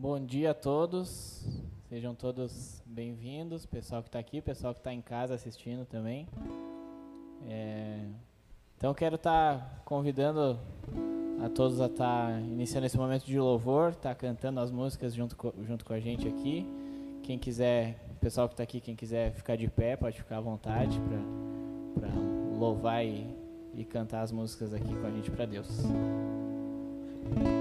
Bom dia a todos, sejam todos bem-vindos, pessoal que está aqui, pessoal que está em casa assistindo também. É, então quero estar tá convidando a todos a estar tá iniciando esse momento de louvor, estar tá cantando as músicas junto com, junto com a gente aqui. Quem quiser, pessoal que está aqui, quem quiser ficar de pé, pode ficar à vontade para louvar e, e cantar as músicas aqui com a gente para Deus. Essa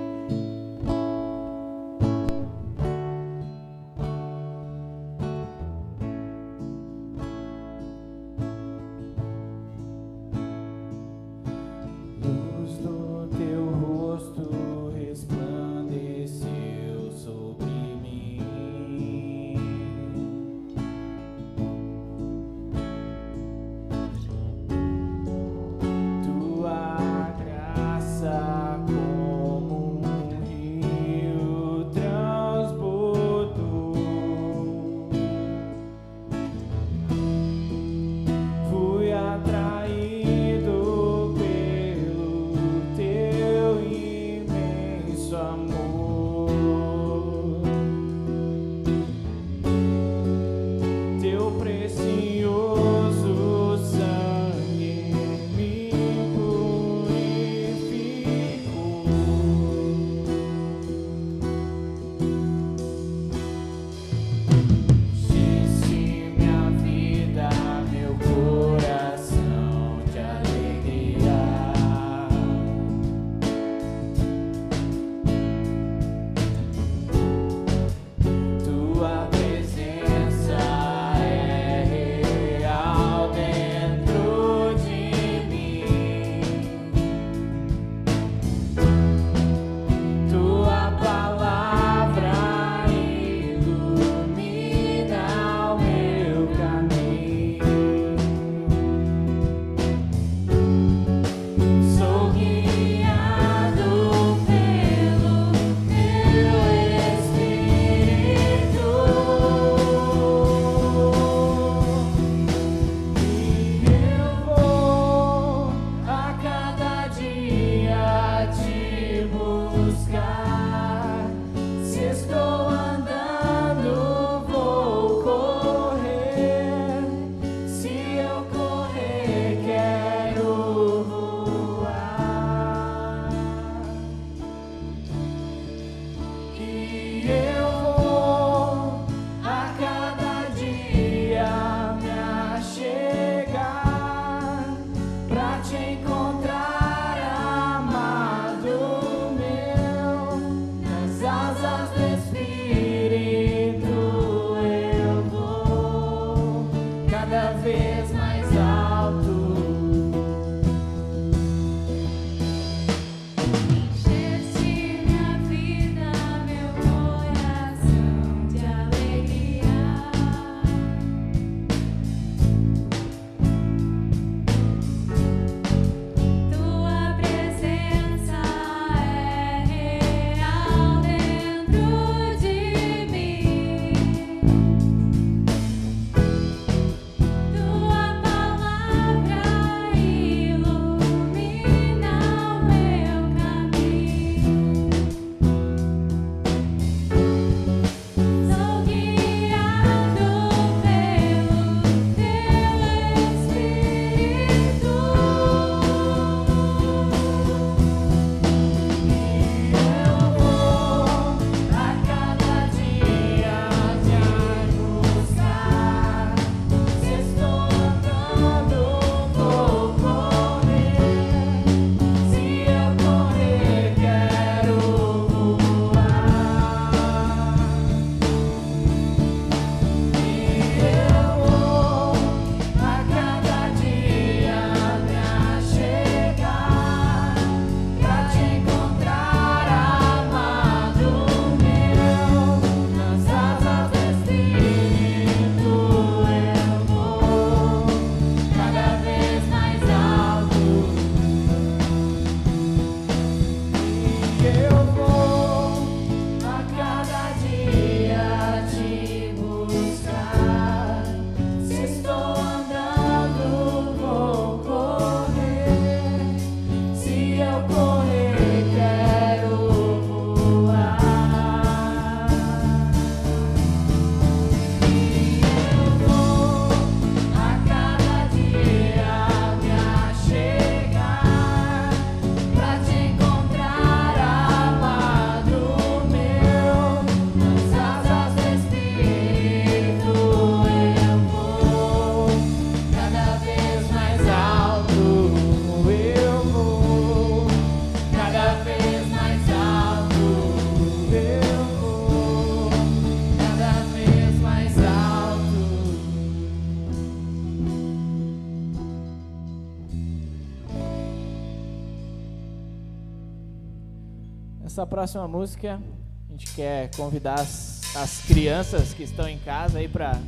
próxima música, a gente quer convidar as, as crianças que estão em casa aí para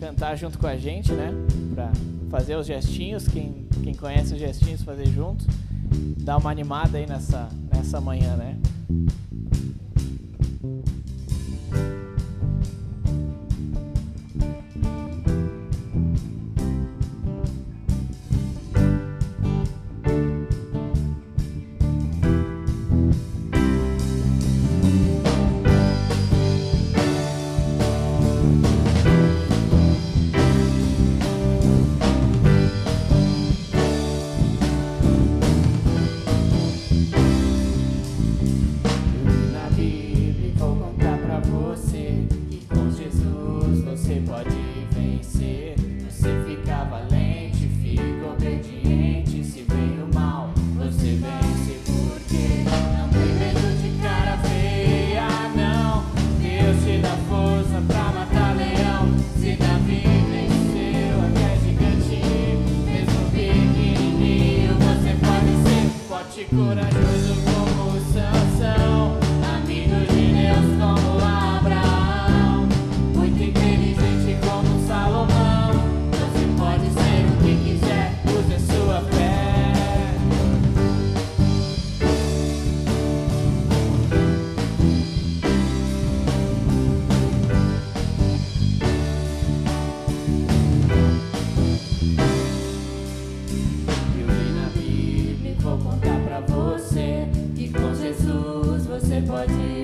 cantar junto com a gente, né? Para fazer os gestinhos, quem, quem conhece os gestinhos, fazer junto. Dar uma animada aí nessa, nessa manhã, né? eternity.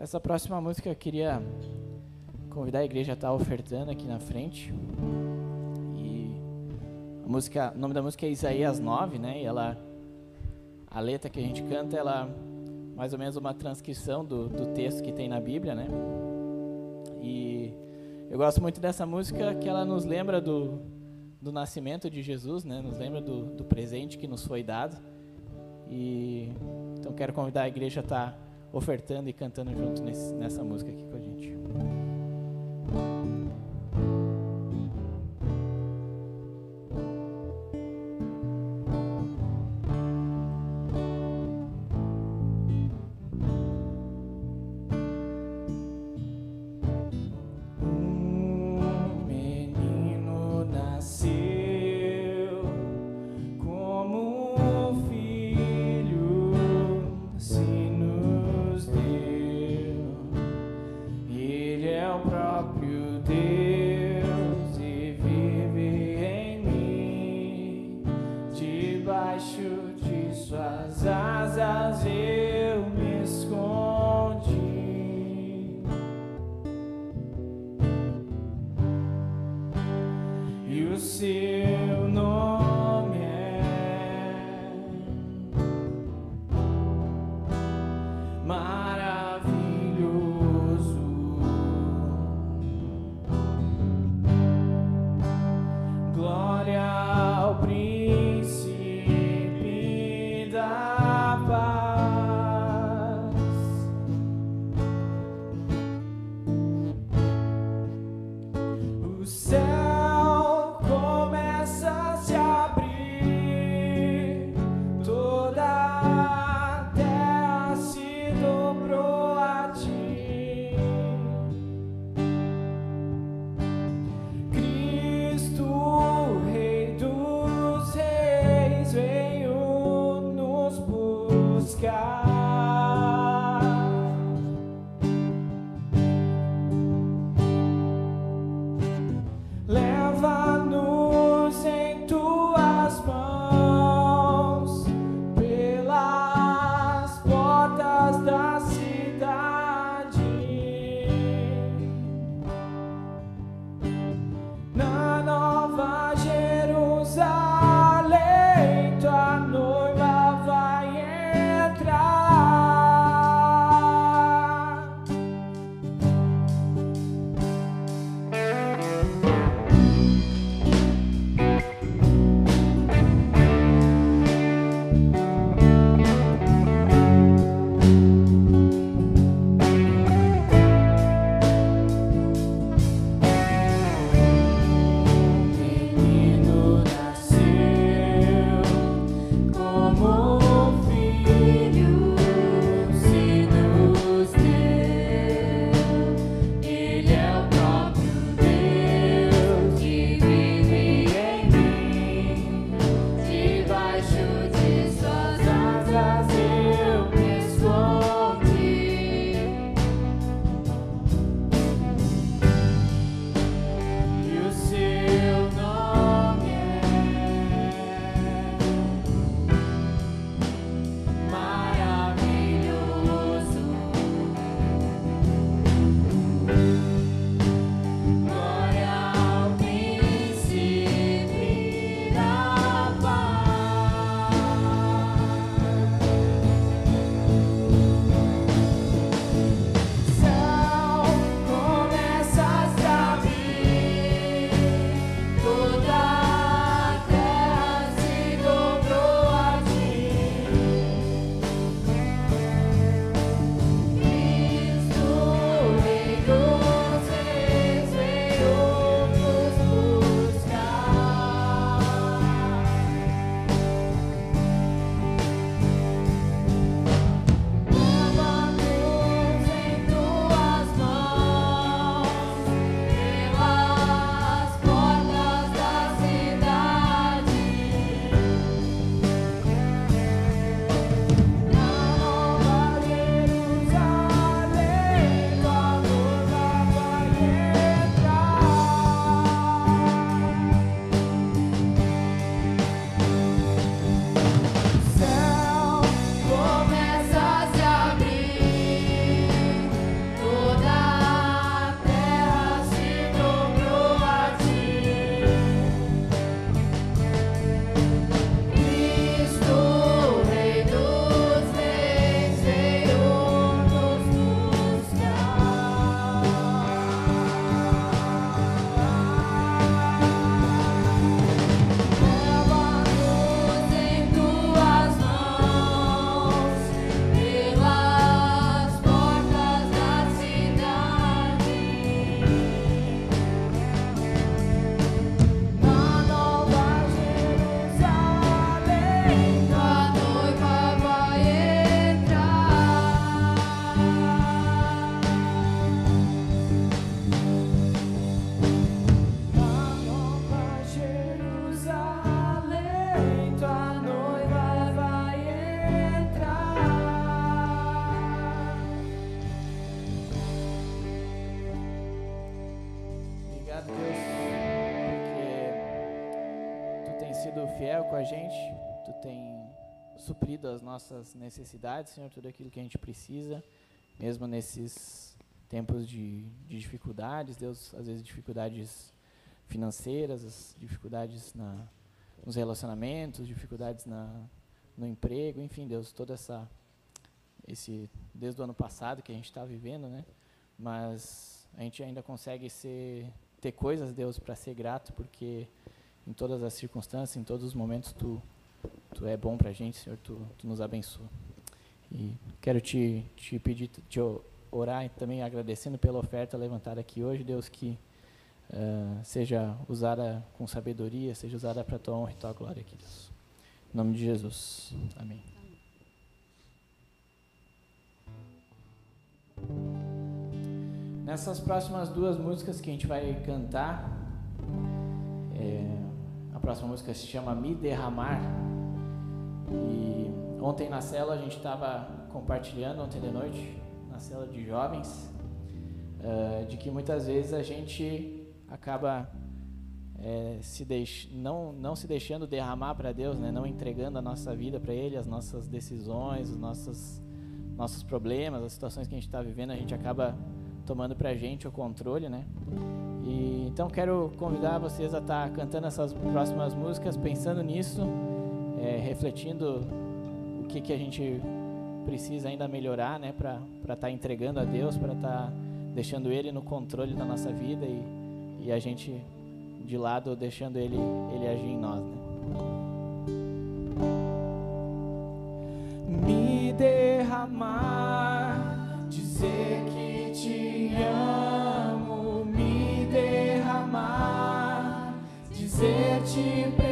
Essa próxima música eu queria convidar a igreja a estar ofertando aqui na frente. E a música, o nome da música é Isaías 9, né? E ela a letra que a gente canta, ela mais ou menos uma transcrição do, do texto que tem na Bíblia, né? E eu gosto muito dessa música que ela nos lembra do, do nascimento de Jesus, né? Nos lembra do, do presente que nos foi dado. E então quero convidar a igreja a estar ofertando e cantando junto nesse, nessa música aqui com a gente. Suprido as nossas necessidades, Senhor, tudo aquilo que a gente precisa, mesmo nesses tempos de, de dificuldades, Deus, às vezes dificuldades financeiras, dificuldades na, nos relacionamentos, dificuldades na, no emprego, enfim, Deus, toda essa esse desde o ano passado que a gente está vivendo, né? Mas a gente ainda consegue ser ter coisas, Deus, para ser grato, porque em todas as circunstâncias, em todos os momentos, tu tu é bom para a gente, Senhor, tu, tu nos abençoa. E quero te, te pedir, te orar e também agradecendo pela oferta levantada aqui hoje, Deus, que uh, seja usada com sabedoria, seja usada para a tua honra e tua glória aqui, Deus. Em nome de Jesus. Amém. Nessas próximas duas músicas que a gente vai cantar, é, próxima música se chama Me Derramar. E ontem na cela a gente estava compartilhando, ontem de noite, na cela de jovens, uh, de que muitas vezes a gente acaba é, se deix... não, não se deixando derramar para Deus, né? não entregando a nossa vida para Ele, as nossas decisões, os nossos, nossos problemas, as situações que a gente está vivendo, a gente acaba tomando para a gente o controle, né? E, então quero convidar vocês a estar tá cantando essas próximas músicas, pensando nisso, é, refletindo o que, que a gente precisa ainda melhorar, né? Para estar tá entregando a Deus, para estar tá deixando Ele no controle da nossa vida e, e a gente de lado deixando Ele, ele agir em nós, né? Me derramar, dizer que te amo, preciso,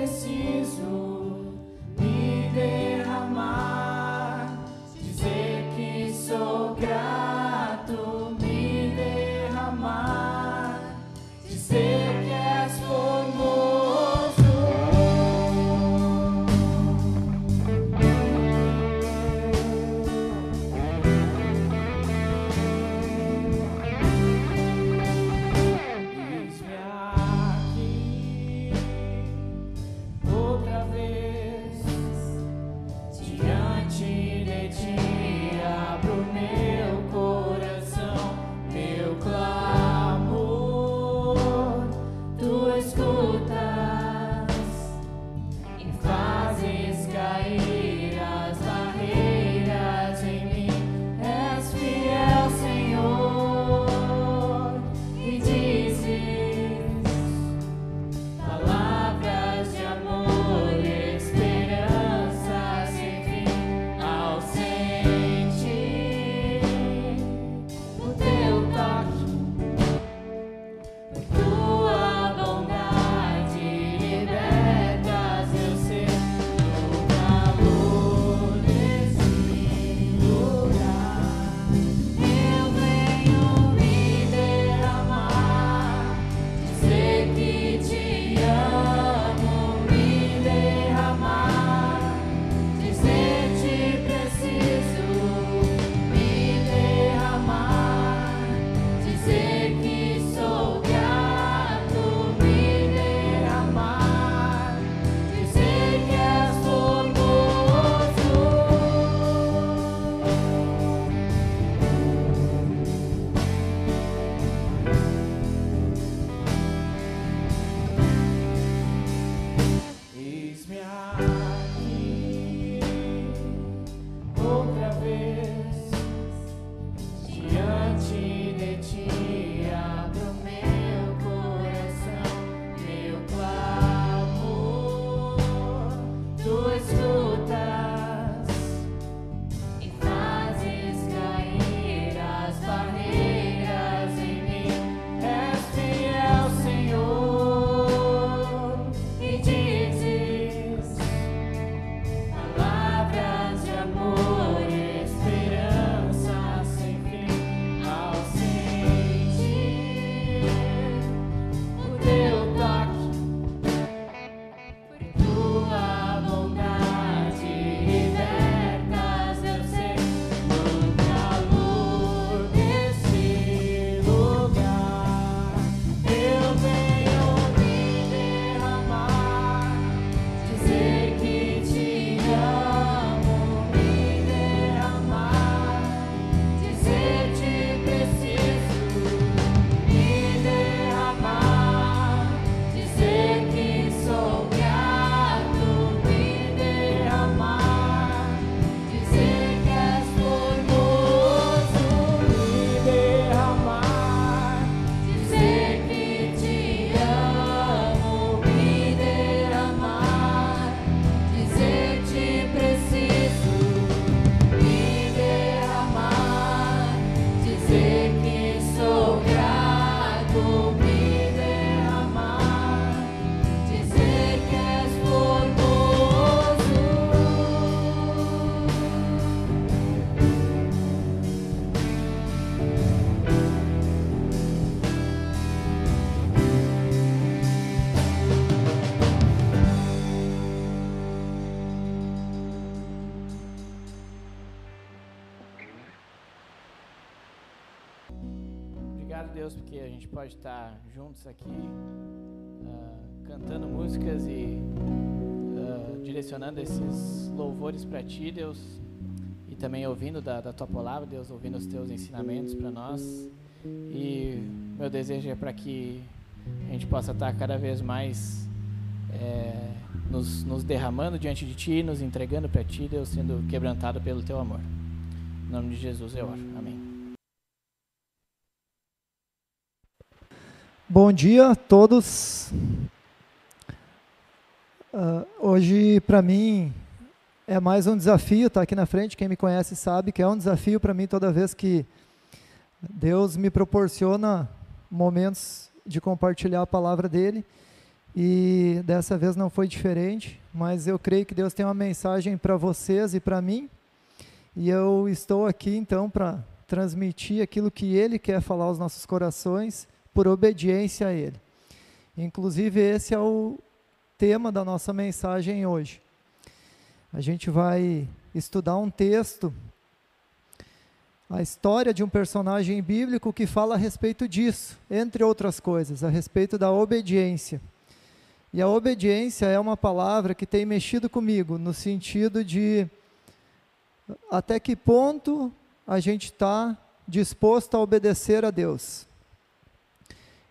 pode estar juntos aqui, uh, cantando músicas e uh, direcionando esses louvores para Ti, Deus, e também ouvindo da, da Tua palavra, Deus, ouvindo os Teus ensinamentos para nós. E meu desejo é para que a gente possa estar cada vez mais é, nos, nos derramando diante de Ti, nos entregando para Ti, Deus, sendo quebrantado pelo Teu amor. Em nome de Jesus eu oro. Amém. Bom dia a todos. Uh, hoje, para mim, é mais um desafio estar tá aqui na frente. Quem me conhece sabe que é um desafio para mim toda vez que Deus me proporciona momentos de compartilhar a palavra dele. E dessa vez não foi diferente, mas eu creio que Deus tem uma mensagem para vocês e para mim. E eu estou aqui então para transmitir aquilo que ele quer falar aos nossos corações por obediência a Ele. Inclusive, esse é o tema da nossa mensagem hoje. A gente vai estudar um texto, a história de um personagem bíblico que fala a respeito disso, entre outras coisas, a respeito da obediência. E a obediência é uma palavra que tem mexido comigo, no sentido de até que ponto a gente está disposto a obedecer a Deus.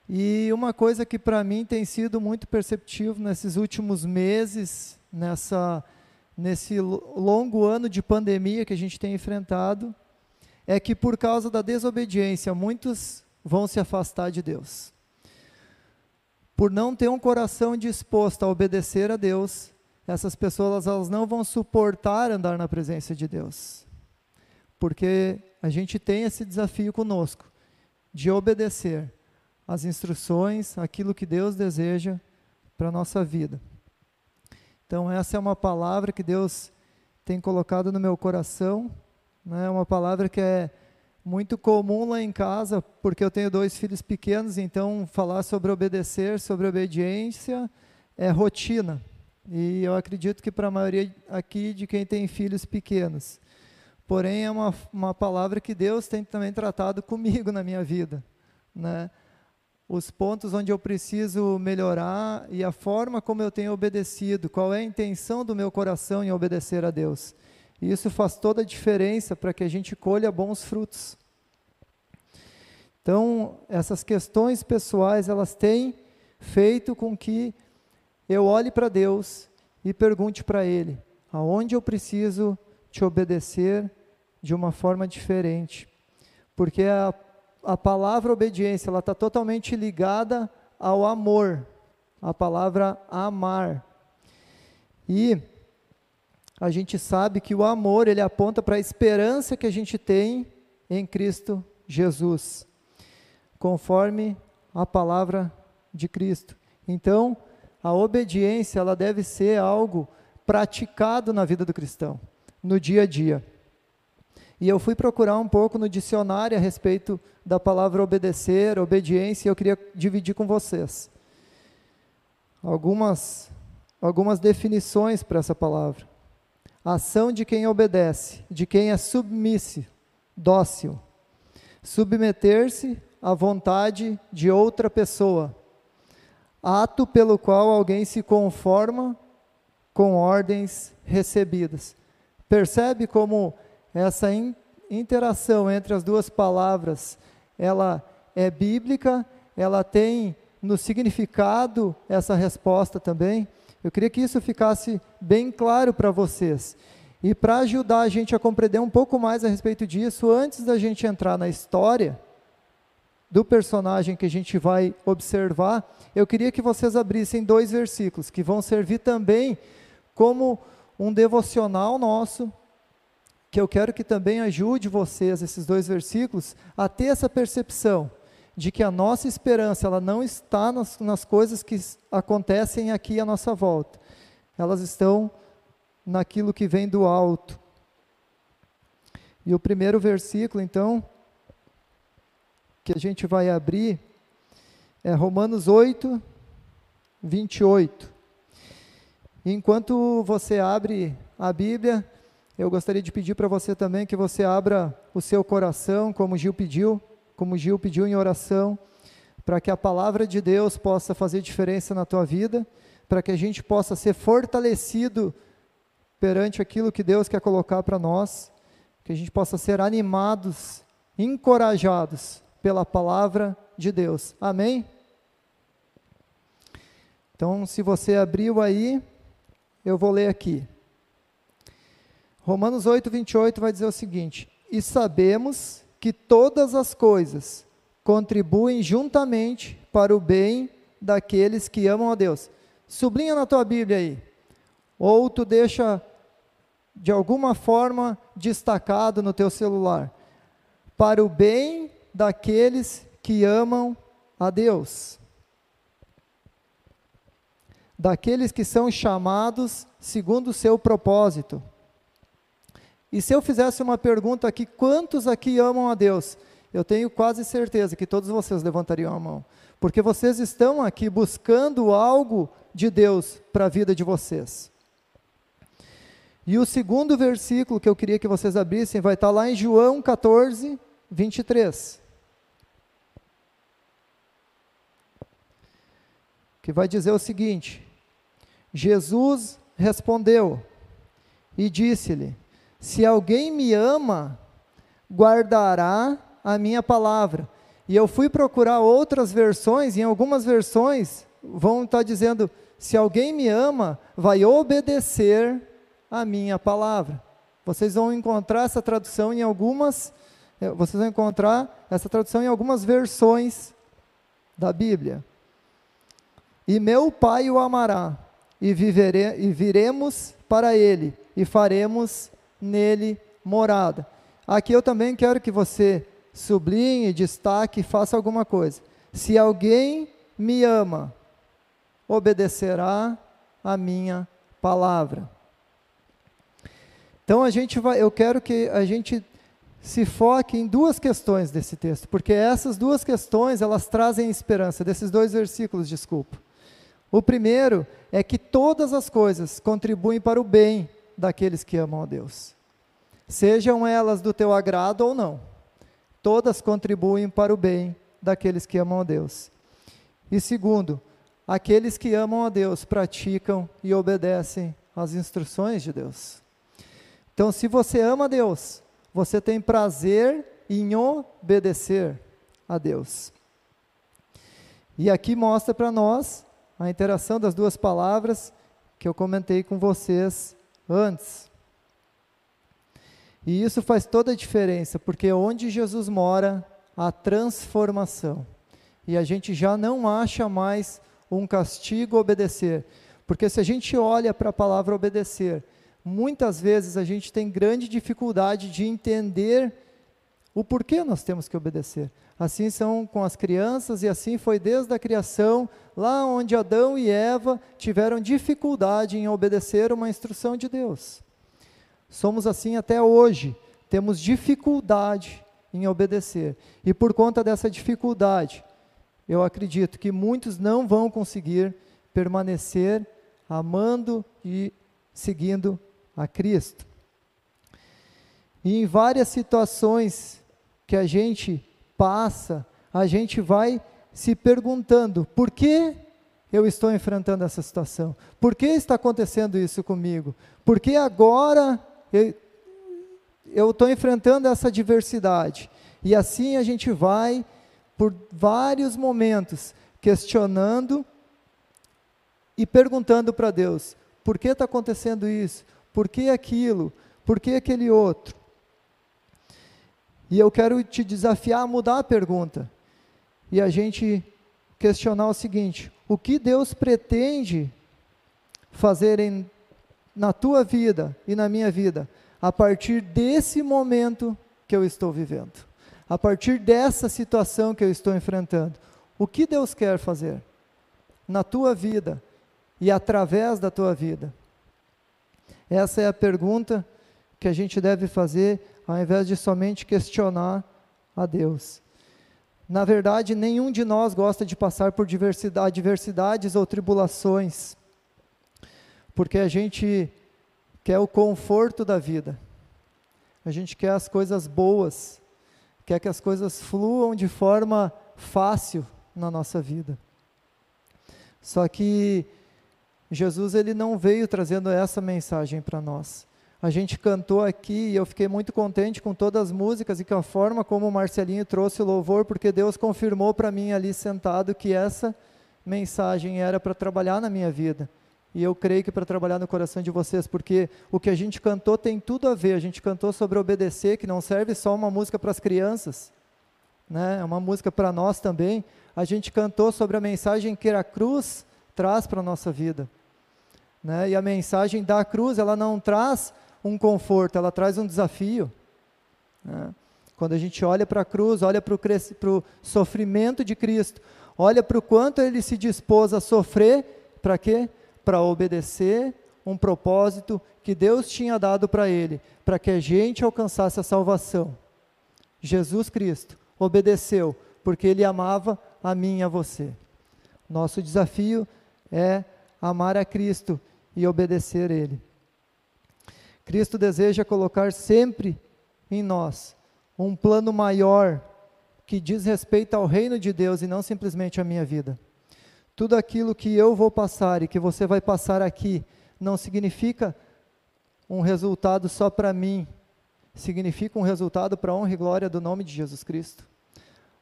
E uma coisa que para mim tem sido muito perceptível nesses últimos meses, nessa, nesse longo ano de pandemia que a gente tem enfrentado, é que por causa da desobediência, muitos vão se afastar de Deus. Por não ter um coração disposto a obedecer a Deus, essas pessoas elas não vão suportar andar na presença de Deus. Porque a gente tem esse desafio conosco de obedecer as instruções, aquilo que Deus deseja para a nossa vida. Então, essa é uma palavra que Deus tem colocado no meu coração, né? uma palavra que é muito comum lá em casa, porque eu tenho dois filhos pequenos, então falar sobre obedecer, sobre obediência, é rotina. E eu acredito que para a maioria aqui de quem tem filhos pequenos. Porém, é uma, uma palavra que Deus tem também tratado comigo na minha vida. Né? Os pontos onde eu preciso melhorar e a forma como eu tenho obedecido, qual é a intenção do meu coração em obedecer a Deus. E isso faz toda a diferença para que a gente colha bons frutos. Então, essas questões pessoais, elas têm feito com que eu olhe para Deus e pergunte para Ele, aonde eu preciso te obedecer de uma forma diferente. Porque a a palavra obediência, ela está totalmente ligada ao amor, a palavra amar. E a gente sabe que o amor, ele aponta para a esperança que a gente tem em Cristo Jesus, conforme a palavra de Cristo. Então, a obediência, ela deve ser algo praticado na vida do cristão, no dia a dia. E eu fui procurar um pouco no dicionário a respeito da palavra obedecer, obediência, e eu queria dividir com vocês algumas, algumas definições para essa palavra. Ação de quem obedece, de quem é submisso, dócil. Submeter-se à vontade de outra pessoa. Ato pelo qual alguém se conforma com ordens recebidas. Percebe como essa in, interação entre as duas palavras, ela é bíblica, ela tem no significado essa resposta também. Eu queria que isso ficasse bem claro para vocês. E para ajudar a gente a compreender um pouco mais a respeito disso, antes da gente entrar na história do personagem que a gente vai observar, eu queria que vocês abrissem dois versículos que vão servir também como um devocional nosso, que eu quero que também ajude vocês, esses dois versículos, a ter essa percepção de que a nossa esperança ela não está nas, nas coisas que acontecem aqui à nossa volta, elas estão naquilo que vem do alto. E o primeiro versículo, então, que a gente vai abrir é Romanos 8, 28. Enquanto você abre a Bíblia, eu gostaria de pedir para você também que você abra o seu coração, como Gil pediu, como Gil pediu em oração, para que a palavra de Deus possa fazer diferença na tua vida, para que a gente possa ser fortalecido perante aquilo que Deus quer colocar para nós, que a gente possa ser animados, encorajados pela palavra de Deus. Amém? Então, se você abriu aí, eu vou ler aqui. Romanos 8, 28 vai dizer o seguinte: E sabemos que todas as coisas contribuem juntamente para o bem daqueles que amam a Deus. Sublinha na tua Bíblia aí. Ou tu deixa de alguma forma destacado no teu celular. Para o bem daqueles que amam a Deus daqueles que são chamados segundo o seu propósito. E se eu fizesse uma pergunta aqui, quantos aqui amam a Deus? Eu tenho quase certeza que todos vocês levantariam a mão, porque vocês estão aqui buscando algo de Deus para a vida de vocês. E o segundo versículo que eu queria que vocês abrissem vai estar lá em João 14, 23. Que vai dizer o seguinte: Jesus respondeu e disse-lhe: Se alguém me ama, guardará a minha palavra. E eu fui procurar outras versões, e em algumas versões vão estar dizendo: Se alguém me ama, vai obedecer a minha palavra. Vocês vão encontrar essa tradução em algumas, eh, vocês vão encontrar essa tradução em algumas versões da Bíblia. E meu Pai o amará, e, vivere, e viremos para ele e faremos nele morada. Aqui eu também quero que você sublinhe, destaque, faça alguma coisa. Se alguém me ama, obedecerá a minha palavra. Então a gente vai, eu quero que a gente se foque em duas questões desse texto, porque essas duas questões elas trazem esperança desses dois versículos, desculpa. O primeiro é que todas as coisas contribuem para o bem daqueles que amam a Deus. Sejam elas do teu agrado ou não, todas contribuem para o bem daqueles que amam a Deus. E segundo, aqueles que amam a Deus praticam e obedecem às instruções de Deus. Então, se você ama a Deus, você tem prazer em obedecer a Deus. E aqui mostra para nós a interação das duas palavras que eu comentei com vocês antes. E isso faz toda a diferença, porque onde Jesus mora, há transformação. E a gente já não acha mais um castigo obedecer. Porque se a gente olha para a palavra obedecer, muitas vezes a gente tem grande dificuldade de entender o porquê nós temos que obedecer. Assim são com as crianças e assim foi desde a criação, lá onde Adão e Eva tiveram dificuldade em obedecer uma instrução de Deus. Somos assim até hoje, temos dificuldade em obedecer. E por conta dessa dificuldade, eu acredito que muitos não vão conseguir permanecer amando e seguindo a Cristo. E em várias situações que a gente passa, a gente vai se perguntando: por que eu estou enfrentando essa situação? Por que está acontecendo isso comigo? Por que agora eu estou enfrentando essa adversidade? E assim a gente vai por vários momentos questionando e perguntando para Deus: por que está acontecendo isso? Por que aquilo? Por que aquele outro? E eu quero te desafiar a mudar a pergunta e a gente questionar o seguinte: o que Deus pretende fazer em, na tua vida e na minha vida a partir desse momento que eu estou vivendo? A partir dessa situação que eu estou enfrentando, o que Deus quer fazer na tua vida e através da tua vida? Essa é a pergunta que a gente deve fazer ao invés de somente questionar a Deus. Na verdade, nenhum de nós gosta de passar por diversidade, adversidades ou tribulações, porque a gente quer o conforto da vida, a gente quer as coisas boas, quer que as coisas fluam de forma fácil na nossa vida. Só que Jesus ele não veio trazendo essa mensagem para nós. A gente cantou aqui e eu fiquei muito contente com todas as músicas e com a forma como o Marcelinho trouxe o louvor, porque Deus confirmou para mim ali sentado que essa mensagem era para trabalhar na minha vida. E eu creio que para trabalhar no coração de vocês, porque o que a gente cantou tem tudo a ver. A gente cantou sobre obedecer, que não serve só uma música para as crianças, né? é uma música para nós também. A gente cantou sobre a mensagem que a cruz traz para a nossa vida. Né? E a mensagem da cruz, ela não traz um conforto, ela traz um desafio. Né? Quando a gente olha para a cruz, olha para o sofrimento de Cristo, olha para o quanto ele se dispôs a sofrer, para quê? Para obedecer um propósito que Deus tinha dado para ele, para que a gente alcançasse a salvação. Jesus Cristo obedeceu, porque ele amava a mim e a você. Nosso desafio é amar a Cristo e obedecer Ele. Cristo deseja colocar sempre em nós um plano maior que diz respeito ao reino de Deus e não simplesmente à minha vida. Tudo aquilo que eu vou passar e que você vai passar aqui não significa um resultado só para mim, significa um resultado para a honra e glória do nome de Jesus Cristo.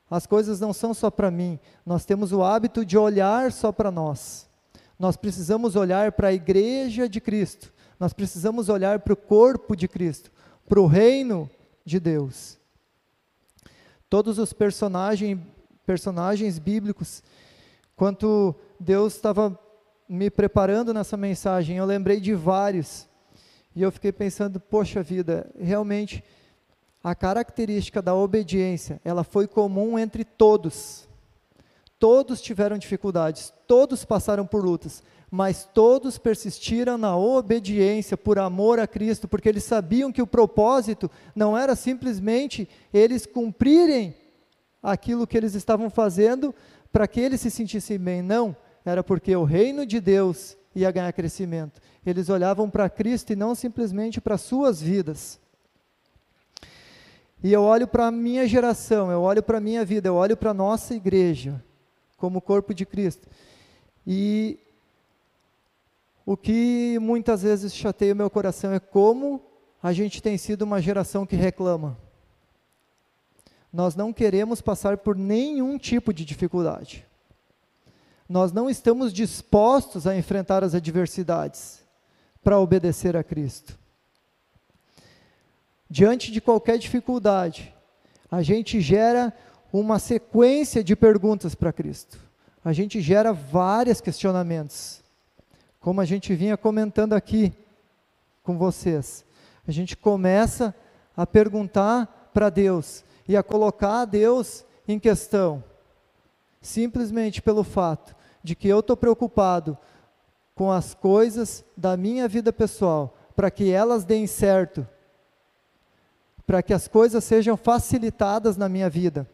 As coisas não são só para mim, nós temos o hábito de olhar só para nós. Nós precisamos olhar para a igreja de Cristo nós precisamos olhar para o corpo de Cristo, para o reino de Deus. Todos os personagem, personagens bíblicos, quanto Deus estava me preparando nessa mensagem, eu lembrei de vários. E eu fiquei pensando, poxa vida, realmente a característica da obediência, ela foi comum entre todos. Todos tiveram dificuldades, todos passaram por lutas, mas todos persistiram na obediência por amor a Cristo, porque eles sabiam que o propósito não era simplesmente eles cumprirem aquilo que eles estavam fazendo para que eles se sentissem bem, não, era porque o reino de Deus ia ganhar crescimento. Eles olhavam para Cristo e não simplesmente para suas vidas. E eu olho para a minha geração, eu olho para a minha vida, eu olho para a nossa igreja, como corpo de Cristo. E o que muitas vezes chateia o meu coração é como a gente tem sido uma geração que reclama. Nós não queremos passar por nenhum tipo de dificuldade. Nós não estamos dispostos a enfrentar as adversidades para obedecer a Cristo. Diante de qualquer dificuldade, a gente gera uma sequência de perguntas para Cristo. A gente gera vários questionamentos como a gente vinha comentando aqui com vocês. A gente começa a perguntar para Deus e a colocar a Deus em questão, simplesmente pelo fato de que eu estou preocupado com as coisas da minha vida pessoal, para que elas deem certo, para que as coisas sejam facilitadas na minha vida.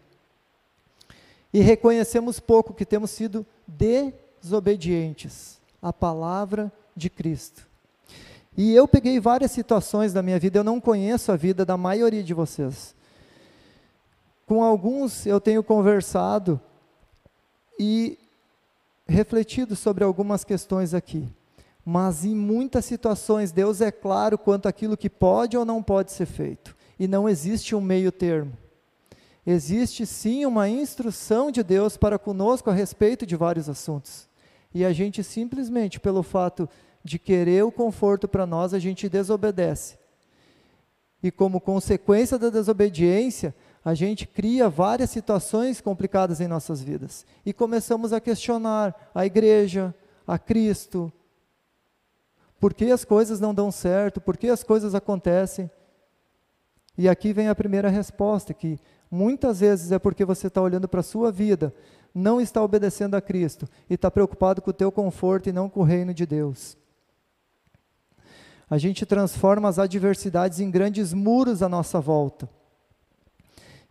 E reconhecemos pouco que temos sido desobedientes a palavra de Cristo. E eu peguei várias situações da minha vida, eu não conheço a vida da maioria de vocês. Com alguns eu tenho conversado e refletido sobre algumas questões aqui. Mas em muitas situações, Deus é claro quanto aquilo que pode ou não pode ser feito. E não existe um meio termo. Existe sim uma instrução de Deus para conosco a respeito de vários assuntos. E a gente simplesmente, pelo fato de querer o conforto para nós, a gente desobedece. E como consequência da desobediência, a gente cria várias situações complicadas em nossas vidas. E começamos a questionar a igreja, a Cristo. Por que as coisas não dão certo? Por que as coisas acontecem? E aqui vem a primeira resposta, que muitas vezes é porque você está olhando para a sua vida, não está obedecendo a Cristo e está preocupado com o teu conforto e não com o reino de Deus. A gente transforma as adversidades em grandes muros à nossa volta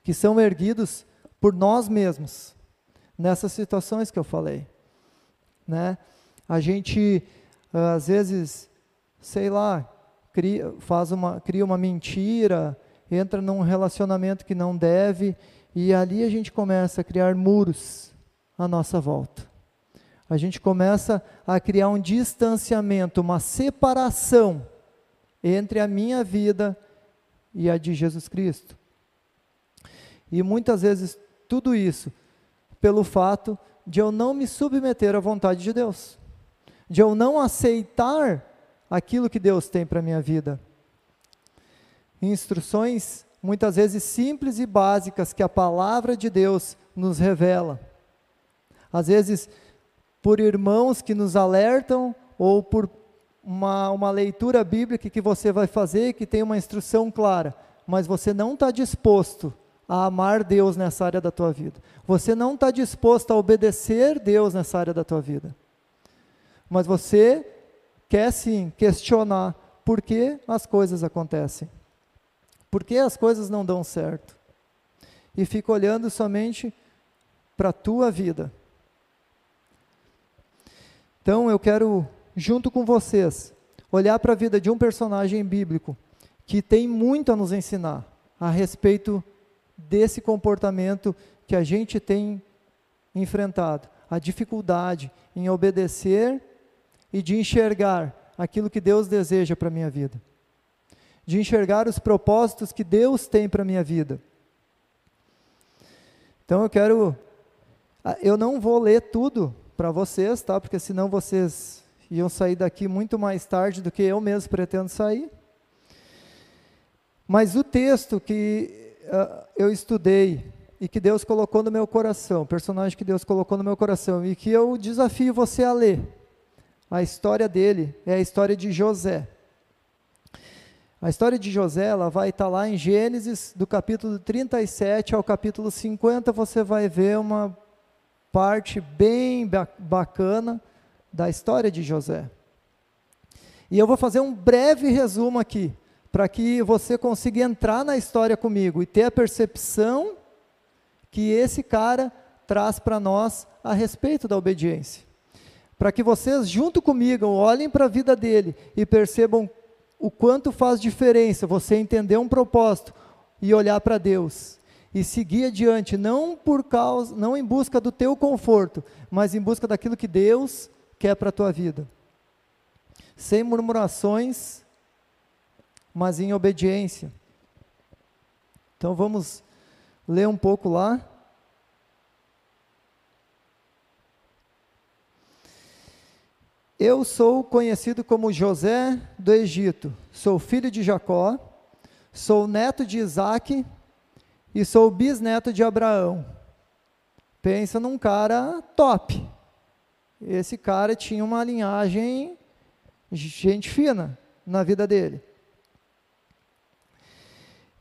que são erguidos por nós mesmos, nessas situações que eu falei. Né? A gente, às vezes, sei lá, cria, faz uma, cria uma mentira, entra num relacionamento que não deve, e ali a gente começa a criar muros à nossa volta. A gente começa a criar um distanciamento, uma separação entre a minha vida e a de Jesus Cristo. E muitas vezes tudo isso pelo fato de eu não me submeter à vontade de Deus, de eu não aceitar aquilo que Deus tem para a minha vida. Instruções muitas vezes simples e básicas que a palavra de Deus nos revela. Às vezes, por irmãos que nos alertam ou por uma, uma leitura bíblica que você vai fazer que tem uma instrução clara, mas você não está disposto a amar Deus nessa área da tua vida. Você não está disposto a obedecer Deus nessa área da tua vida. Mas você quer sim questionar por que as coisas acontecem. Por que as coisas não dão certo? E fica olhando somente para a tua vida. Então eu quero, junto com vocês, olhar para a vida de um personagem bíblico que tem muito a nos ensinar a respeito desse comportamento que a gente tem enfrentado, a dificuldade em obedecer e de enxergar aquilo que Deus deseja para a minha vida, de enxergar os propósitos que Deus tem para a minha vida. Então eu quero, ah, eu não vou ler tudo para vocês, tá? Porque senão vocês iam sair daqui muito mais tarde do que eu mesmo pretendo sair. Mas o texto que eu estudei e que Deus colocou no meu coração, personagem que Deus colocou no meu coração e que eu desafio você a ler. A história dele é a história de José. A história de José, ela vai estar lá em Gênesis, do capítulo 37 ao capítulo 50, você vai ver uma parte bem bacana da história de José. E eu vou fazer um breve resumo aqui para que você consiga entrar na história comigo e ter a percepção que esse cara traz para nós a respeito da obediência. Para que vocês, junto comigo, olhem para a vida dele e percebam o quanto faz diferença você entender um propósito e olhar para Deus e seguir adiante, não por causa, não em busca do teu conforto, mas em busca daquilo que Deus quer para a tua vida. Sem murmurações, mas em obediência. Então vamos ler um pouco lá. Eu sou conhecido como José do Egito, sou filho de Jacó, sou neto de Isaac e sou bisneto de Abraão. Pensa num cara top. Esse cara tinha uma linhagem, gente fina na vida dele.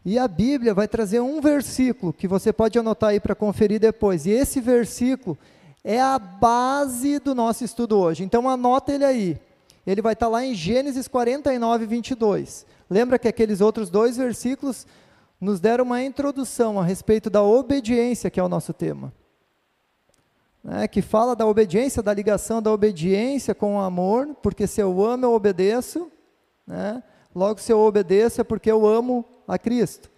E a Bíblia vai trazer um versículo que você pode anotar aí para conferir depois. E esse versículo é a base do nosso estudo hoje. Então anota ele aí. Ele vai estar tá lá em Gênesis 49, 22. Lembra que aqueles outros dois versículos nos deram uma introdução a respeito da obediência, que é o nosso tema. Né, que fala da obediência, da ligação da obediência com o amor, porque se eu amo, eu obedeço. Né? Logo, se eu obedeço, é porque eu amo a Cristo.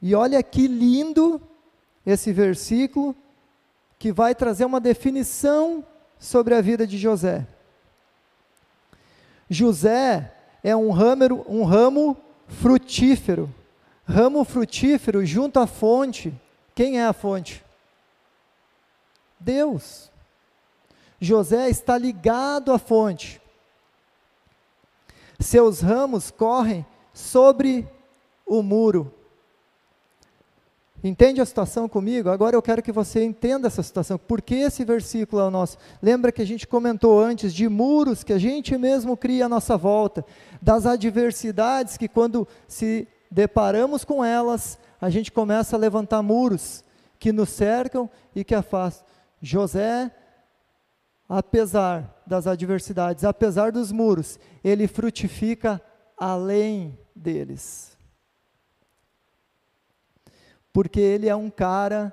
E olha que lindo esse versículo que vai trazer uma definição sobre a vida de José. José é um ramo, um ramo frutífero. Ramo frutífero junto à fonte. Quem é a fonte? Deus. José está ligado à fonte. Seus ramos correm sobre o muro. Entende a situação comigo? Agora eu quero que você entenda essa situação. Por que esse versículo é o nosso? Lembra que a gente comentou antes de muros que a gente mesmo cria à nossa volta, das adversidades que quando se deparamos com elas, a gente começa a levantar muros que nos cercam e que afastam. José, apesar das adversidades, apesar dos muros, ele frutifica além deles porque ele é um cara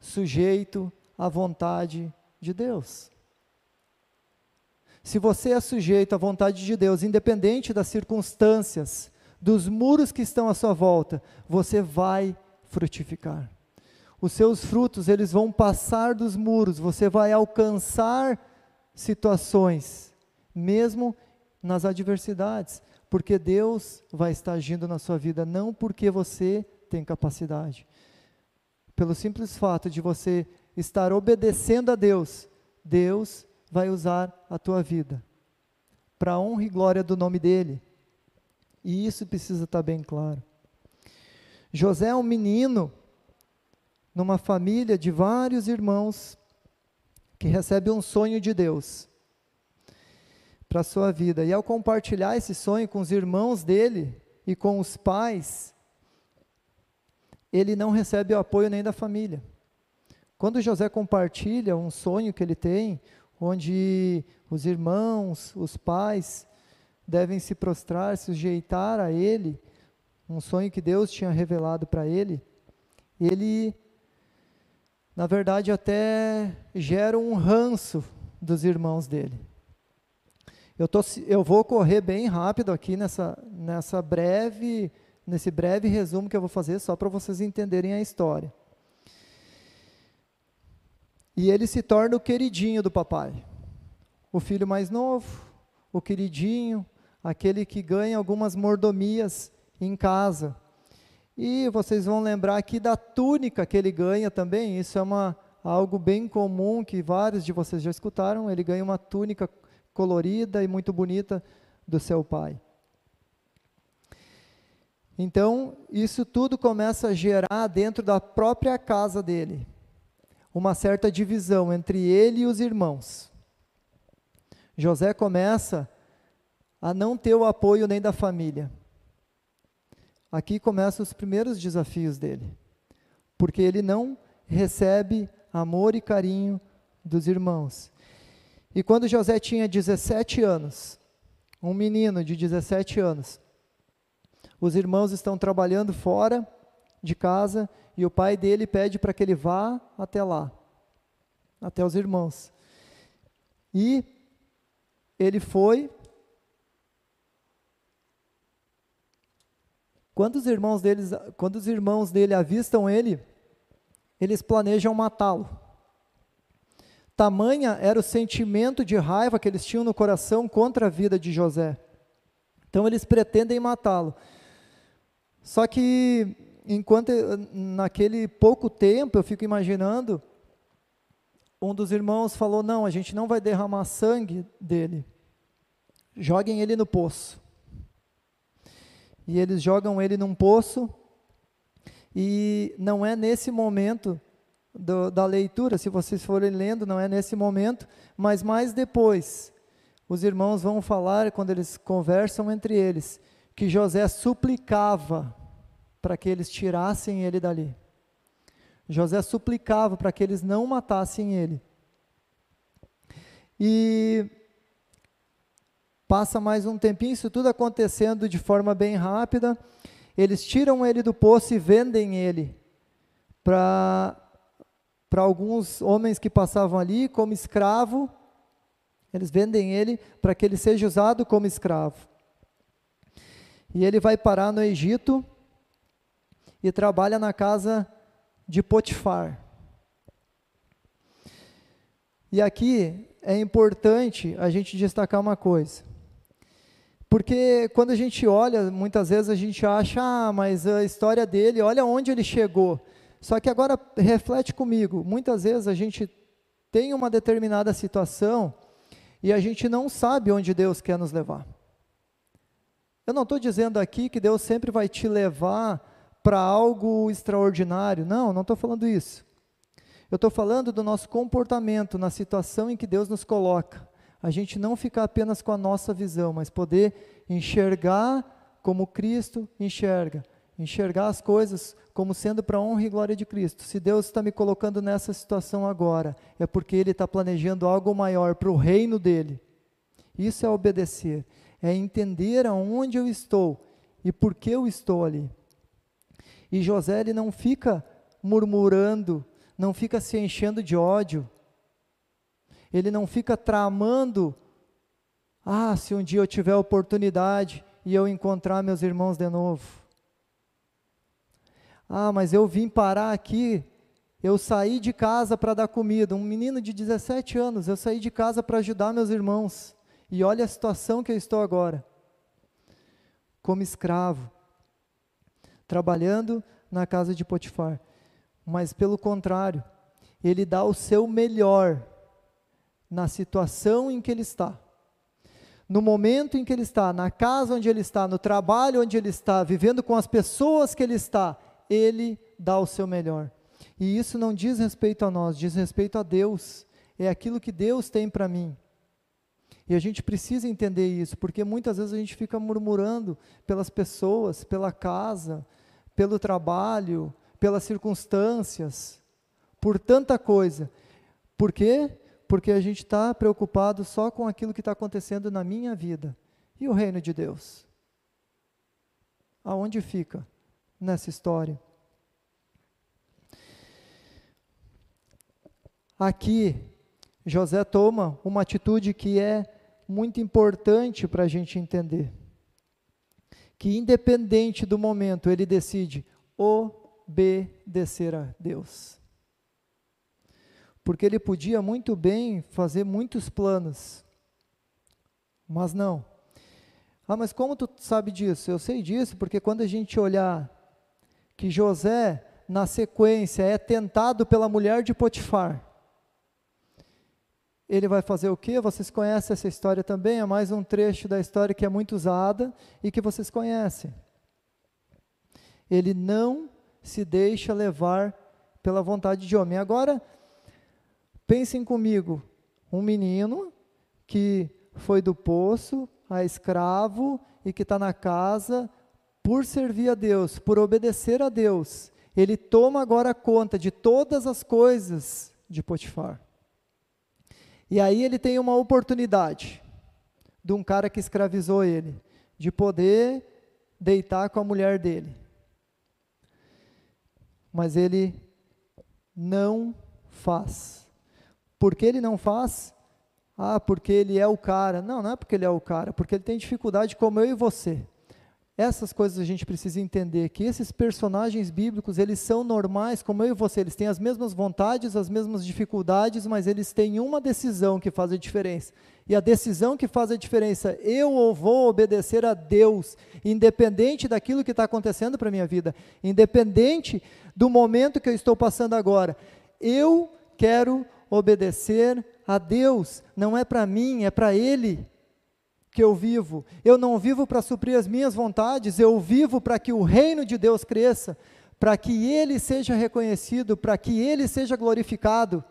sujeito à vontade de Deus. Se você é sujeito à vontade de Deus, independente das circunstâncias, dos muros que estão à sua volta, você vai frutificar. Os seus frutos, eles vão passar dos muros, você vai alcançar situações, mesmo nas adversidades, porque Deus vai estar agindo na sua vida, não porque você tem capacidade pelo simples fato de você estar obedecendo a Deus, Deus vai usar a tua vida para honra e glória do nome dele. E isso precisa estar bem claro. José é um menino numa família de vários irmãos que recebe um sonho de Deus para a sua vida. E ao compartilhar esse sonho com os irmãos dele e com os pais, ele não recebe o apoio nem da família. Quando José compartilha um sonho que ele tem, onde os irmãos, os pais devem se prostrar, se sujeitar a ele, um sonho que Deus tinha revelado para ele, ele, na verdade, até gera um ranço dos irmãos dele. Eu, tô, eu vou correr bem rápido aqui nessa, nessa breve nesse breve resumo que eu vou fazer, só para vocês entenderem a história. E ele se torna o queridinho do papai. O filho mais novo, o queridinho, aquele que ganha algumas mordomias em casa. E vocês vão lembrar aqui da túnica que ele ganha também, isso é uma, algo bem comum que vários de vocês já escutaram. Ele ganha uma túnica colorida e muito bonita do seu pai. Então, isso tudo começa a gerar dentro da própria casa dele uma certa divisão entre ele e os irmãos. José começa a não ter o apoio nem da família. Aqui começam os primeiros desafios dele, porque ele não recebe amor e carinho dos irmãos. E quando José tinha 17 anos, um menino de 17 anos, os irmãos estão trabalhando fora de casa e o pai dele pede para que ele vá até lá, até os irmãos. E ele foi. Quando os irmãos, deles, quando os irmãos dele avistam ele, eles planejam matá-lo. Tamanha era o sentimento de raiva que eles tinham no coração contra a vida de José. Então eles pretendem matá-lo. Só que, enquanto naquele pouco tempo, eu fico imaginando, um dos irmãos falou: Não, a gente não vai derramar sangue dele, joguem ele no poço. E eles jogam ele num poço, e não é nesse momento do, da leitura, se vocês forem lendo, não é nesse momento, mas mais depois, os irmãos vão falar, quando eles conversam entre eles, que José suplicava para que eles tirassem ele dali. José suplicava para que eles não matassem ele. E passa mais um tempinho, isso tudo acontecendo de forma bem rápida. Eles tiram ele do poço e vendem ele para para alguns homens que passavam ali como escravo. Eles vendem ele para que ele seja usado como escravo. E ele vai parar no Egito e trabalha na casa de Potifar. E aqui é importante a gente destacar uma coisa. Porque quando a gente olha, muitas vezes a gente acha, ah, mas a história dele, olha onde ele chegou. Só que agora reflete comigo, muitas vezes a gente tem uma determinada situação e a gente não sabe onde Deus quer nos levar. Eu não estou dizendo aqui que Deus sempre vai te levar para algo extraordinário. Não, não estou falando isso. Eu estou falando do nosso comportamento na situação em que Deus nos coloca. A gente não ficar apenas com a nossa visão, mas poder enxergar como Cristo enxerga. Enxergar as coisas como sendo para a honra e glória de Cristo. Se Deus está me colocando nessa situação agora, é porque Ele está planejando algo maior para o reino dele. Isso é obedecer é entender aonde eu estou e por que eu estou ali. E José ele não fica murmurando, não fica se enchendo de ódio, ele não fica tramando, ah, se um dia eu tiver oportunidade e eu encontrar meus irmãos de novo. Ah, mas eu vim parar aqui, eu saí de casa para dar comida, um menino de 17 anos, eu saí de casa para ajudar meus irmãos. E olha a situação que eu estou agora. Como escravo, trabalhando na casa de Potifar. Mas pelo contrário, ele dá o seu melhor na situação em que ele está. No momento em que ele está, na casa onde ele está, no trabalho onde ele está, vivendo com as pessoas que ele está, ele dá o seu melhor. E isso não diz respeito a nós, diz respeito a Deus. É aquilo que Deus tem para mim. E a gente precisa entender isso, porque muitas vezes a gente fica murmurando pelas pessoas, pela casa, pelo trabalho, pelas circunstâncias, por tanta coisa. Por quê? Porque a gente está preocupado só com aquilo que está acontecendo na minha vida. E o reino de Deus? Aonde fica nessa história? Aqui, José toma uma atitude que é muito importante para a gente entender. Que independente do momento, ele decide obedecer a Deus. Porque ele podia muito bem fazer muitos planos, mas não. Ah, mas como tu sabe disso? Eu sei disso porque quando a gente olhar que José, na sequência, é tentado pela mulher de Potifar, ele vai fazer o quê? Vocês conhecem essa história também, é mais um trecho da história que é muito usada e que vocês conhecem. Ele não se deixa levar pela vontade de homem. Agora, pensem comigo, um menino que foi do poço a escravo e que está na casa por servir a Deus, por obedecer a Deus. Ele toma agora conta de todas as coisas de Potifar. E aí ele tem uma oportunidade de um cara que escravizou ele, de poder deitar com a mulher dele. Mas ele não faz. Por que ele não faz? Ah, porque ele é o cara. Não, não é porque ele é o cara, porque ele tem dificuldade como eu e você. Essas coisas a gente precisa entender que esses personagens bíblicos, eles são normais como eu e você, eles têm as mesmas vontades, as mesmas dificuldades, mas eles têm uma decisão que faz a diferença. E a decisão que faz a diferença, eu ou vou obedecer a Deus, independente daquilo que está acontecendo para a minha vida, independente do momento que eu estou passando agora. Eu quero obedecer a Deus, não é para mim, é para Ele que eu vivo. Eu não vivo para suprir as minhas vontades, eu vivo para que o reino de Deus cresça, para que ele seja reconhecido, para que ele seja glorificado.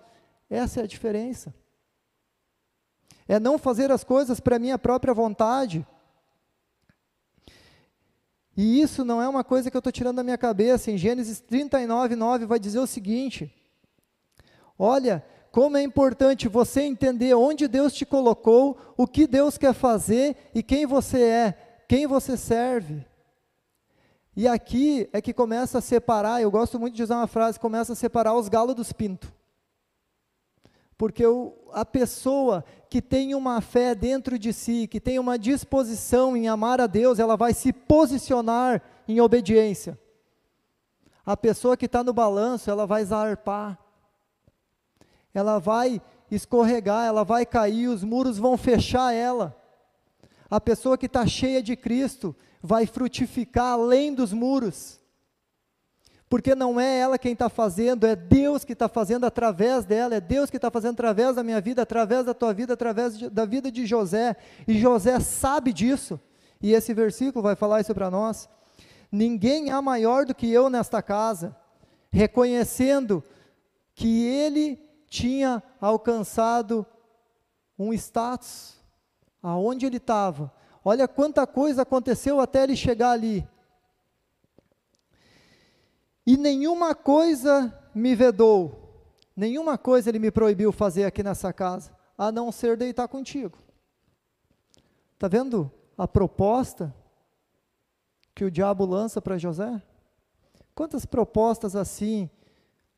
Essa é a diferença. É não fazer as coisas para minha própria vontade. E isso não é uma coisa que eu estou tirando da minha cabeça. Em Gênesis 39, 9 vai dizer o seguinte: Olha, como é importante você entender onde Deus te colocou, o que Deus quer fazer e quem você é, quem você serve. E aqui é que começa a separar, eu gosto muito de usar uma frase, começa a separar os galos dos pintos. Porque o, a pessoa que tem uma fé dentro de si, que tem uma disposição em amar a Deus, ela vai se posicionar em obediência. A pessoa que está no balanço, ela vai zarpar ela vai escorregar, ela vai cair, os muros vão fechar ela. A pessoa que está cheia de Cristo vai frutificar além dos muros. Porque não é ela quem está fazendo, é Deus que está fazendo através dela, é Deus que está fazendo através da minha vida, através da tua vida, através de, da vida de José. E José sabe disso. E esse versículo vai falar isso para nós. Ninguém há maior do que eu nesta casa, reconhecendo que ele tinha alcançado um status, aonde ele estava. Olha quanta coisa aconteceu até ele chegar ali. E nenhuma coisa me vedou, nenhuma coisa ele me proibiu fazer aqui nessa casa, a não ser deitar contigo. Está vendo a proposta que o diabo lança para José? Quantas propostas assim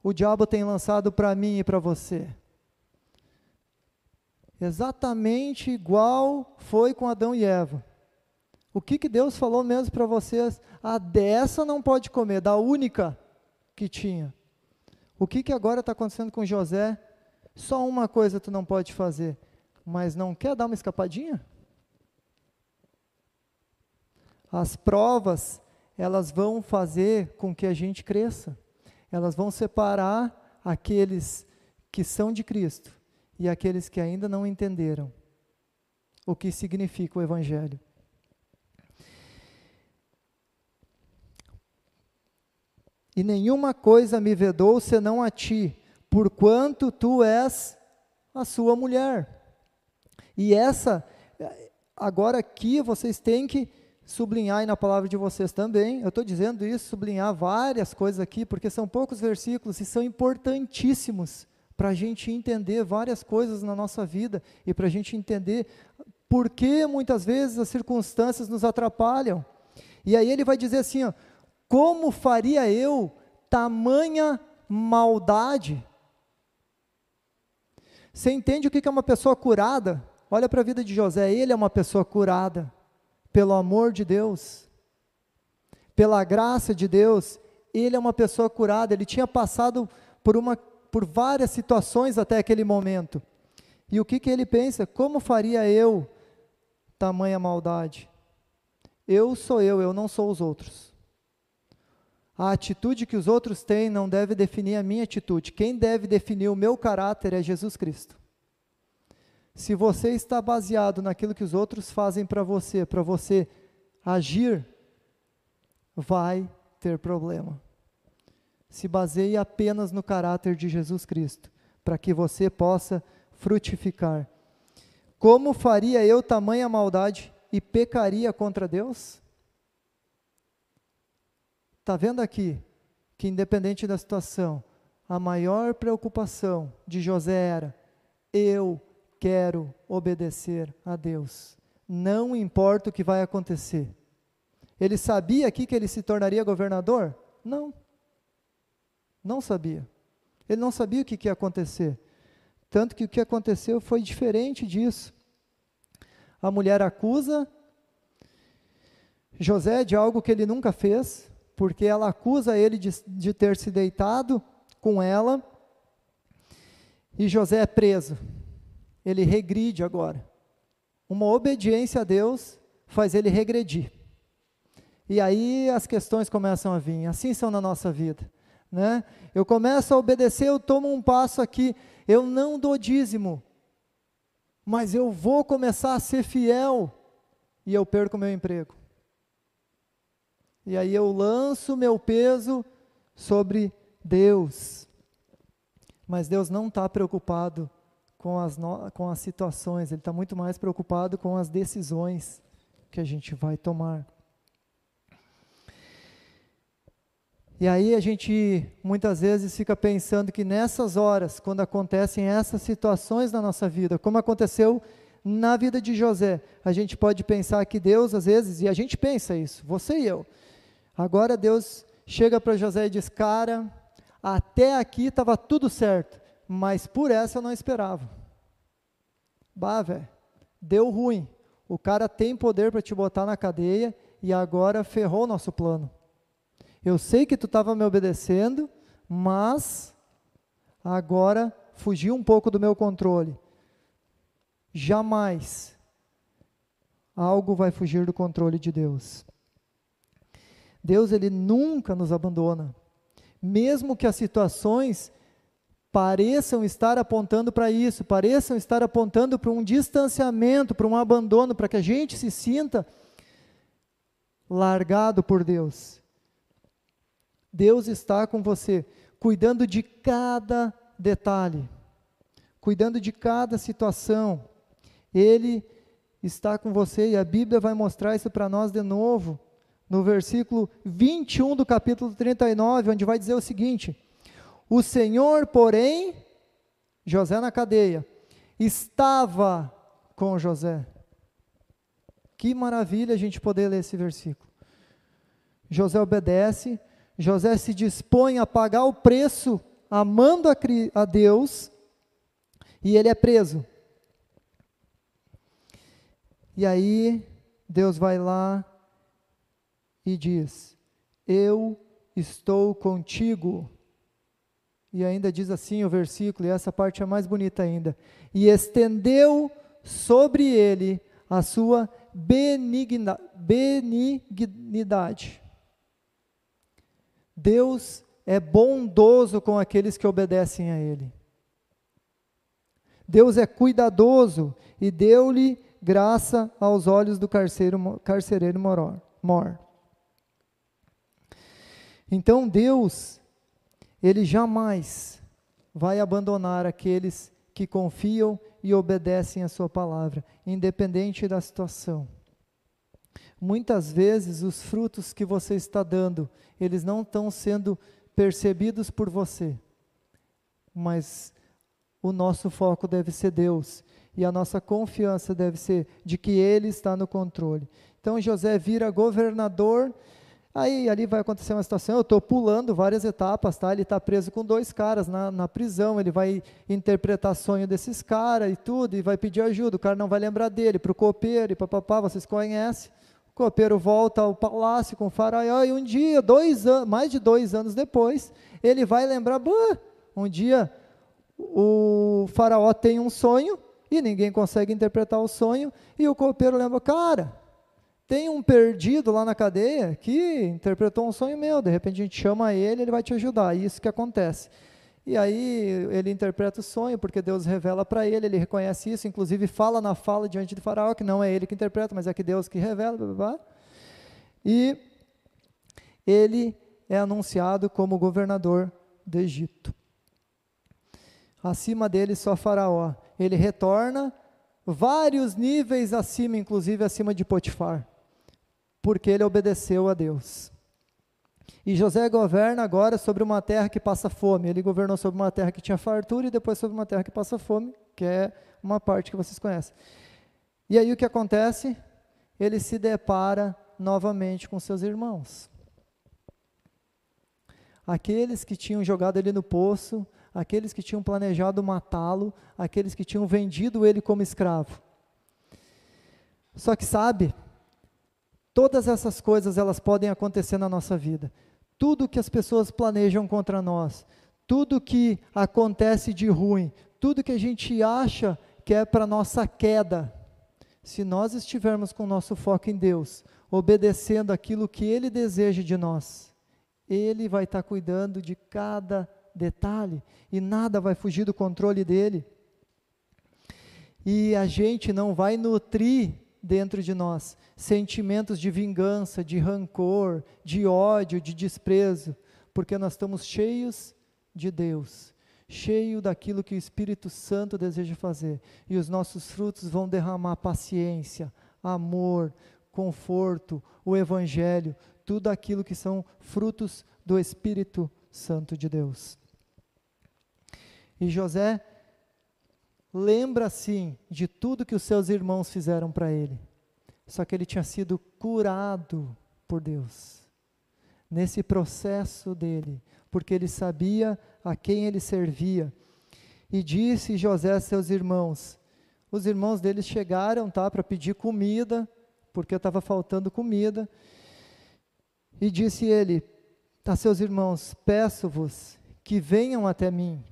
o diabo tem lançado para mim e para você? Exatamente igual foi com Adão e Eva. O que, que Deus falou mesmo para vocês? A ah, dessa não pode comer, da única que tinha. O que, que agora está acontecendo com José? Só uma coisa tu não pode fazer, mas não quer dar uma escapadinha? As provas, elas vão fazer com que a gente cresça. Elas vão separar aqueles que são de Cristo e aqueles que ainda não entenderam o que significa o Evangelho. E nenhuma coisa me vedou senão a ti, porquanto tu és a sua mulher. E essa, agora aqui vocês têm que sublinhar aí na palavra de vocês também. Eu estou dizendo isso, sublinhar várias coisas aqui, porque são poucos versículos e são importantíssimos para a gente entender várias coisas na nossa vida e para a gente entender por que muitas vezes as circunstâncias nos atrapalham. E aí ele vai dizer assim: ó, como faria eu tamanha maldade? Você entende o que é uma pessoa curada? Olha para a vida de José, ele é uma pessoa curada pelo amor de Deus, pela graça de Deus, ele é uma pessoa curada, ele tinha passado por, uma, por várias situações até aquele momento. E o que, que ele pensa? Como faria eu tamanha maldade? Eu sou eu, eu não sou os outros. A atitude que os outros têm não deve definir a minha atitude. Quem deve definir o meu caráter é Jesus Cristo. Se você está baseado naquilo que os outros fazem para você, para você agir, vai ter problema. Se baseie apenas no caráter de Jesus Cristo, para que você possa frutificar. Como faria eu tamanha maldade e pecaria contra Deus? Está vendo aqui que, independente da situação, a maior preocupação de José era: eu quero obedecer a Deus. Não importa o que vai acontecer. Ele sabia aqui que ele se tornaria governador? Não. Não sabia. Ele não sabia o que, que ia acontecer. Tanto que o que aconteceu foi diferente disso. A mulher acusa José de algo que ele nunca fez, porque ela acusa ele de, de ter se deitado com ela, e José é preso ele regride agora. Uma obediência a Deus faz ele regredir. E aí as questões começam a vir. Assim são na nossa vida. Né? Eu começo a obedecer, eu tomo um passo aqui, eu não dou dízimo, mas eu vou começar a ser fiel e eu perco meu emprego. E aí eu lanço meu peso sobre Deus. Mas Deus não está preocupado com as, no, com as situações, ele está muito mais preocupado com as decisões que a gente vai tomar. E aí a gente muitas vezes fica pensando que nessas horas, quando acontecem essas situações na nossa vida, como aconteceu na vida de José, a gente pode pensar que Deus, às vezes, e a gente pensa isso, você e eu. Agora Deus chega para José e diz: Cara, até aqui estava tudo certo mas por essa eu não esperava. Bah, velho, deu ruim. O cara tem poder para te botar na cadeia e agora ferrou o nosso plano. Eu sei que tu estava me obedecendo, mas agora fugir um pouco do meu controle. Jamais algo vai fugir do controle de Deus. Deus ele nunca nos abandona. Mesmo que as situações pareçam estar apontando para isso, pareçam estar apontando para um distanciamento, para um abandono, para que a gente se sinta largado por Deus. Deus está com você, cuidando de cada detalhe, cuidando de cada situação. Ele está com você e a Bíblia vai mostrar isso para nós de novo, no versículo 21 do capítulo 39, onde vai dizer o seguinte: O Senhor, porém, José na cadeia, estava com José. Que maravilha a gente poder ler esse versículo. José obedece, José se dispõe a pagar o preço, amando a, a Deus, e ele é preso. E aí, Deus vai lá e diz: Eu estou contigo. E ainda diz assim o versículo, e essa parte é mais bonita ainda: E estendeu sobre ele a sua benigna, benignidade. Deus é bondoso com aqueles que obedecem a Ele. Deus é cuidadoso e deu-lhe graça aos olhos do carcereiro, carcereiro mor. Então Deus, Ele jamais vai abandonar aqueles que confiam e obedecem a Sua palavra, independente da situação. Muitas vezes os frutos que você está dando, eles não estão sendo percebidos por você, mas o nosso foco deve ser Deus e a nossa confiança deve ser de que Ele está no controle. Então José vira governador, aí ali vai acontecer uma situação, eu estou pulando várias etapas, tá? Ele está preso com dois caras na, na prisão, ele vai interpretar sonho desses caras e tudo, e vai pedir ajuda, o cara não vai lembrar dele, para o copeiro e papapá, vocês conhecem. O copeiro volta ao palácio com o faraó, e um dia, dois anos, mais de dois anos depois, ele vai lembrar, um dia o faraó tem um sonho, e ninguém consegue interpretar o sonho, e o copeiro lembra, cara, tem um perdido lá na cadeia que interpretou um sonho meu, de repente a gente chama ele, ele vai te ajudar, e isso que acontece. E aí ele interpreta o sonho, porque Deus revela para ele, ele reconhece isso, inclusive fala na fala diante de Faraó, que não é ele que interpreta, mas é que Deus que revela, blá, blá, blá. e ele é anunciado como governador do Egito. Acima dele só Faraó ele retorna vários níveis acima, inclusive acima de Potifar, porque ele obedeceu a Deus. E José governa agora sobre uma terra que passa fome. Ele governou sobre uma terra que tinha fartura e depois sobre uma terra que passa fome, que é uma parte que vocês conhecem. E aí o que acontece? Ele se depara novamente com seus irmãos. Aqueles que tinham jogado ele no poço, aqueles que tinham planejado matá-lo, aqueles que tinham vendido ele como escravo. Só que sabe, todas essas coisas elas podem acontecer na nossa vida. Tudo que as pessoas planejam contra nós, tudo que acontece de ruim, tudo que a gente acha que é para nossa queda, se nós estivermos com o nosso foco em Deus, obedecendo aquilo que Ele deseja de nós, Ele vai estar cuidando de cada detalhe e nada vai fugir do controle dele. E a gente não vai nutrir dentro de nós sentimentos de vingança, de rancor, de ódio, de desprezo, porque nós estamos cheios de Deus, cheio daquilo que o Espírito Santo deseja fazer. E os nossos frutos vão derramar paciência, amor, conforto, o evangelho, tudo aquilo que são frutos do Espírito Santo de Deus. E José lembra sim de tudo que os seus irmãos fizeram para ele. Só que ele tinha sido curado por Deus. Nesse processo dele, porque ele sabia a quem ele servia. E disse José a seus irmãos: os irmãos deles chegaram, tá, para pedir comida, porque estava faltando comida. E disse ele a seus irmãos: Peço-vos que venham até mim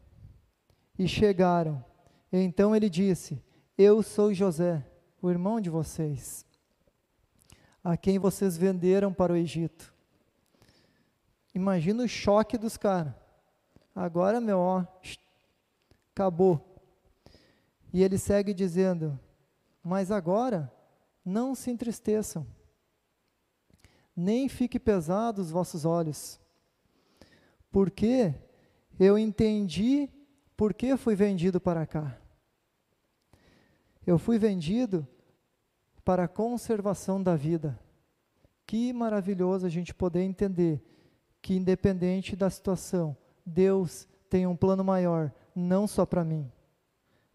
e chegaram. Então ele disse: Eu sou José, o irmão de vocês, a quem vocês venderam para o Egito. Imagina o choque dos caras. Agora, meu, ó, acabou. E ele segue dizendo: Mas agora, não se entristeçam, nem fique pesado os vossos olhos, porque eu entendi por que fui vendido para cá. Eu fui vendido para a conservação da vida. Que maravilhoso a gente poder entender que, independente da situação, Deus tem um plano maior, não só para mim,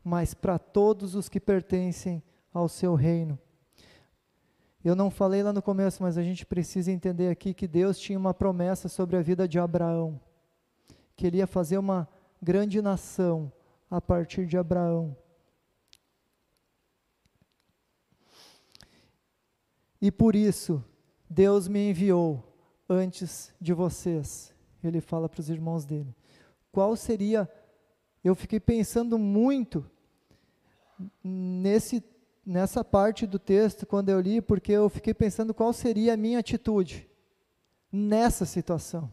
mas para todos os que pertencem ao seu reino. Eu não falei lá no começo, mas a gente precisa entender aqui que Deus tinha uma promessa sobre a vida de Abraão, que ele ia fazer uma grande nação a partir de Abraão. E por isso, Deus me enviou antes de vocês. Ele fala para os irmãos dele. Qual seria. Eu fiquei pensando muito nesse, nessa parte do texto quando eu li, porque eu fiquei pensando qual seria a minha atitude nessa situação.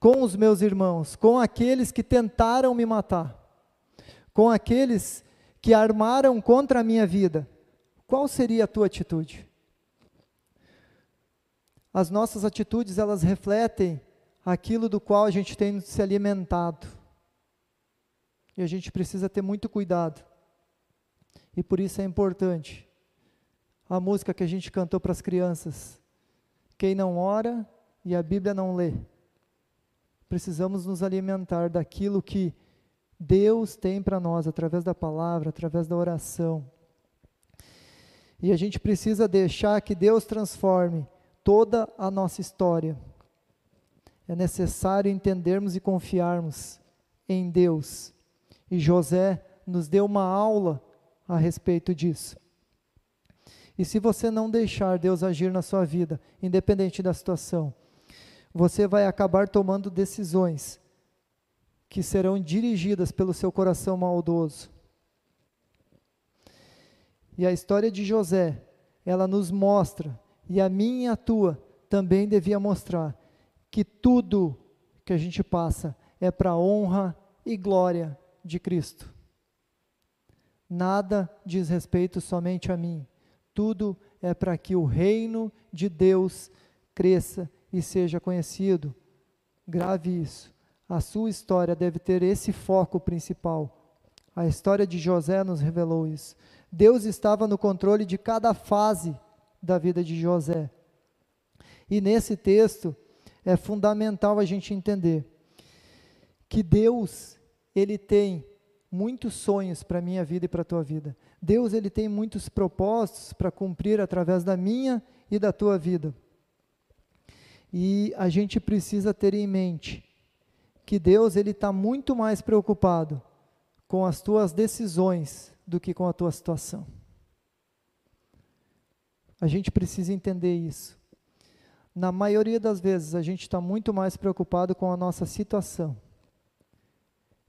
Com os meus irmãos, com aqueles que tentaram me matar, com aqueles que armaram contra a minha vida. Qual seria a tua atitude? As nossas atitudes, elas refletem aquilo do qual a gente tem se alimentado. E a gente precisa ter muito cuidado. E por isso é importante a música que a gente cantou para as crianças. Quem não ora e a Bíblia não lê. Precisamos nos alimentar daquilo que Deus tem para nós através da palavra, através da oração. E a gente precisa deixar que Deus transforme toda a nossa história. É necessário entendermos e confiarmos em Deus. E José nos deu uma aula a respeito disso. E se você não deixar Deus agir na sua vida, independente da situação, você vai acabar tomando decisões que serão dirigidas pelo seu coração maldoso. E a história de José, ela nos mostra e a minha e a tua também devia mostrar que tudo que a gente passa é para a honra e glória de Cristo. Nada diz respeito somente a mim. Tudo é para que o reino de Deus cresça e seja conhecido. Grave isso. A sua história deve ter esse foco principal. A história de José nos revelou isso. Deus estava no controle de cada fase da vida de José. E nesse texto é fundamental a gente entender que Deus, ele tem muitos sonhos para a minha vida e para a tua vida. Deus, ele tem muitos propósitos para cumprir através da minha e da tua vida. E a gente precisa ter em mente que Deus, ele está muito mais preocupado com as tuas decisões do que com a tua situação. A gente precisa entender isso. Na maioria das vezes, a gente está muito mais preocupado com a nossa situação.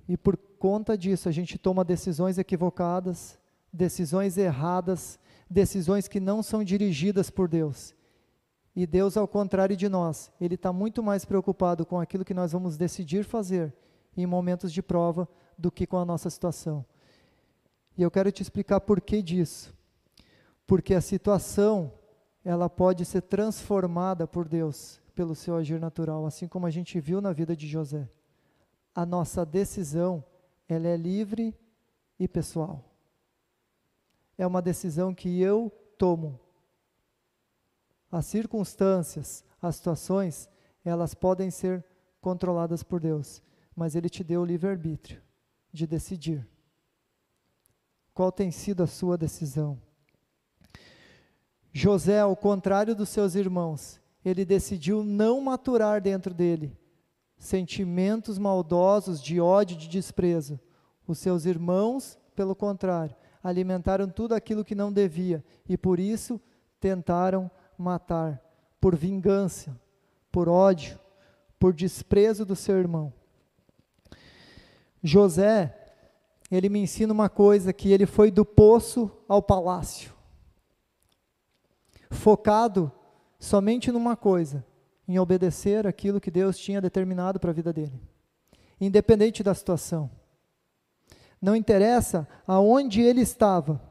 E por conta disso, a gente toma decisões equivocadas, decisões erradas, decisões que não são dirigidas por Deus. E Deus, ao contrário de nós, Ele está muito mais preocupado com aquilo que nós vamos decidir fazer em momentos de prova do que com a nossa situação. E eu quero te explicar por que disso porque a situação ela pode ser transformada por Deus pelo seu agir natural, assim como a gente viu na vida de José. A nossa decisão, ela é livre e pessoal. É uma decisão que eu tomo. As circunstâncias, as situações, elas podem ser controladas por Deus, mas ele te deu o livre-arbítrio de decidir. Qual tem sido a sua decisão? José, ao contrário dos seus irmãos, ele decidiu não maturar dentro dele sentimentos maldosos de ódio, de desprezo. Os seus irmãos, pelo contrário, alimentaram tudo aquilo que não devia e por isso tentaram matar, por vingança, por ódio, por desprezo do seu irmão. José, ele me ensina uma coisa que ele foi do poço ao palácio. Focado somente numa coisa, em obedecer aquilo que Deus tinha determinado para a vida dele. Independente da situação. Não interessa aonde ele estava.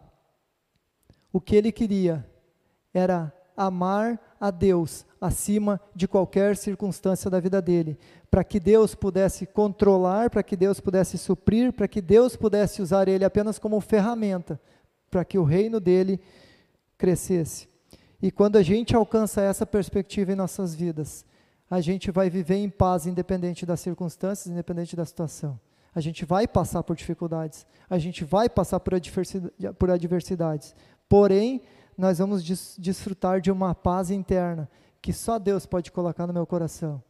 O que ele queria era amar a Deus acima de qualquer circunstância da vida dele, para que Deus pudesse controlar, para que Deus pudesse suprir, para que Deus pudesse usar ele apenas como ferramenta, para que o reino dele crescesse. E quando a gente alcança essa perspectiva em nossas vidas, a gente vai viver em paz, independente das circunstâncias, independente da situação. A gente vai passar por dificuldades, a gente vai passar por adversidades, por adversidades. porém, nós vamos des desfrutar de uma paz interna que só Deus pode colocar no meu coração.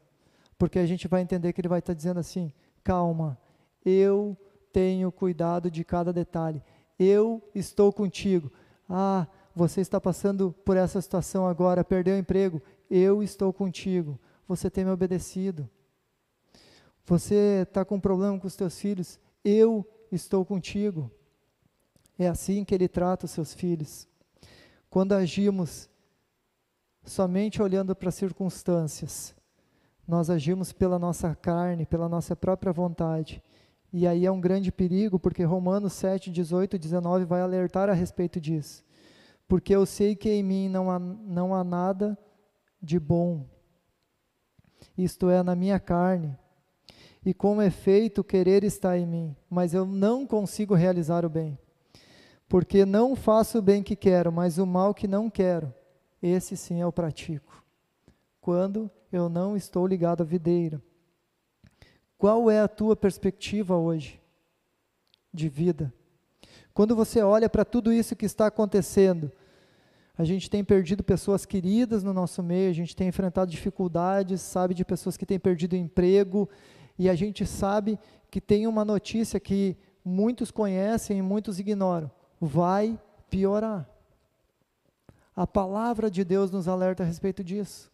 Porque a gente vai entender que Ele vai estar dizendo assim: calma, eu tenho cuidado de cada detalhe, eu estou contigo. Ah, você está passando por essa situação agora, perdeu o emprego, eu estou contigo. Você tem me obedecido. Você está com um problema com os teus filhos, eu estou contigo. É assim que Ele trata os seus filhos. Quando agimos somente olhando para as circunstâncias, nós agimos pela nossa carne, pela nossa própria vontade. E aí é um grande perigo, porque Romanos 7, 18 e 19 vai alertar a respeito disso. Porque eu sei que em mim não há, não há nada de bom, isto é, na minha carne. E com efeito, querer está em mim, mas eu não consigo realizar o bem porque não faço o bem que quero, mas o mal que não quero, esse sim eu pratico. Quando eu não estou ligado à videira. Qual é a tua perspectiva hoje de vida? Quando você olha para tudo isso que está acontecendo, a gente tem perdido pessoas queridas no nosso meio, a gente tem enfrentado dificuldades, sabe de pessoas que têm perdido emprego, e a gente sabe que tem uma notícia que muitos conhecem e muitos ignoram vai piorar. A palavra de Deus nos alerta a respeito disso.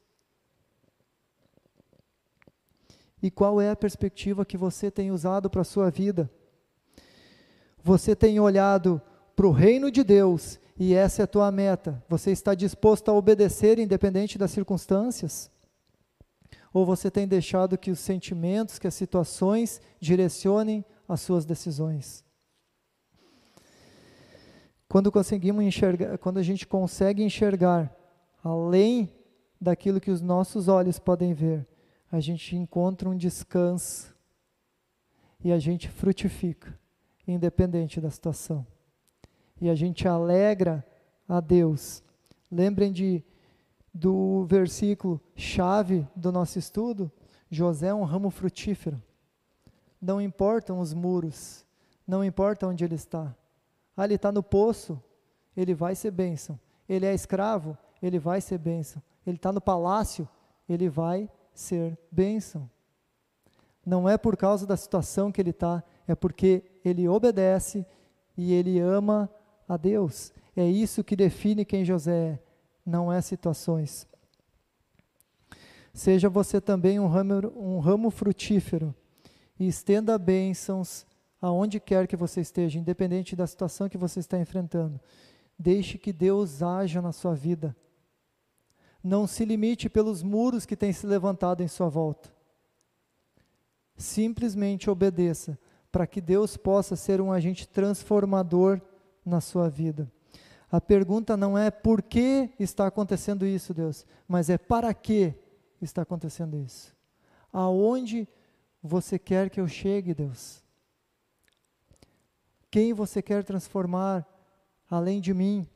E qual é a perspectiva que você tem usado para a sua vida? Você tem olhado para o reino de Deus e essa é a tua meta. Você está disposto a obedecer independente das circunstâncias? Ou você tem deixado que os sentimentos, que as situações direcionem as suas decisões? Quando conseguimos enxergar, quando a gente consegue enxergar além daquilo que os nossos olhos podem ver, a gente encontra um descanso e a gente frutifica, independente da situação. E a gente alegra a Deus. Lembrem de do versículo chave do nosso estudo, José é um ramo frutífero. Não importam os muros, não importa onde ele está. Ah, ele está no poço, ele vai ser bênção. Ele é escravo, ele vai ser bênção. Ele está no palácio, ele vai ser bênção. Não é por causa da situação que ele está, é porque ele obedece e ele ama a Deus. É isso que define quem José é, não é situações. Seja você também um ramo, um ramo frutífero e estenda bênçãos aonde quer que você esteja, independente da situação que você está enfrentando. Deixe que Deus haja na sua vida. Não se limite pelos muros que têm se levantado em sua volta. Simplesmente obedeça para que Deus possa ser um agente transformador na sua vida. A pergunta não é por que está acontecendo isso, Deus, mas é para que está acontecendo isso. Aonde você quer que eu chegue, Deus? Quem você quer transformar além de mim?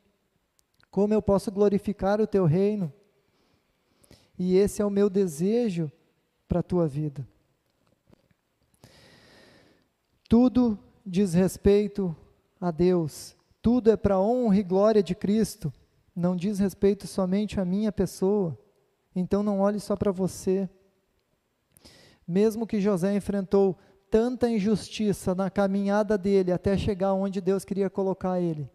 Como eu posso glorificar o teu reino? E esse é o meu desejo para a tua vida. Tudo diz respeito a Deus, tudo é para a honra e glória de Cristo, não diz respeito somente à minha pessoa. Então não olhe só para você. Mesmo que José enfrentou tanta injustiça na caminhada dele até chegar onde Deus queria colocar ele.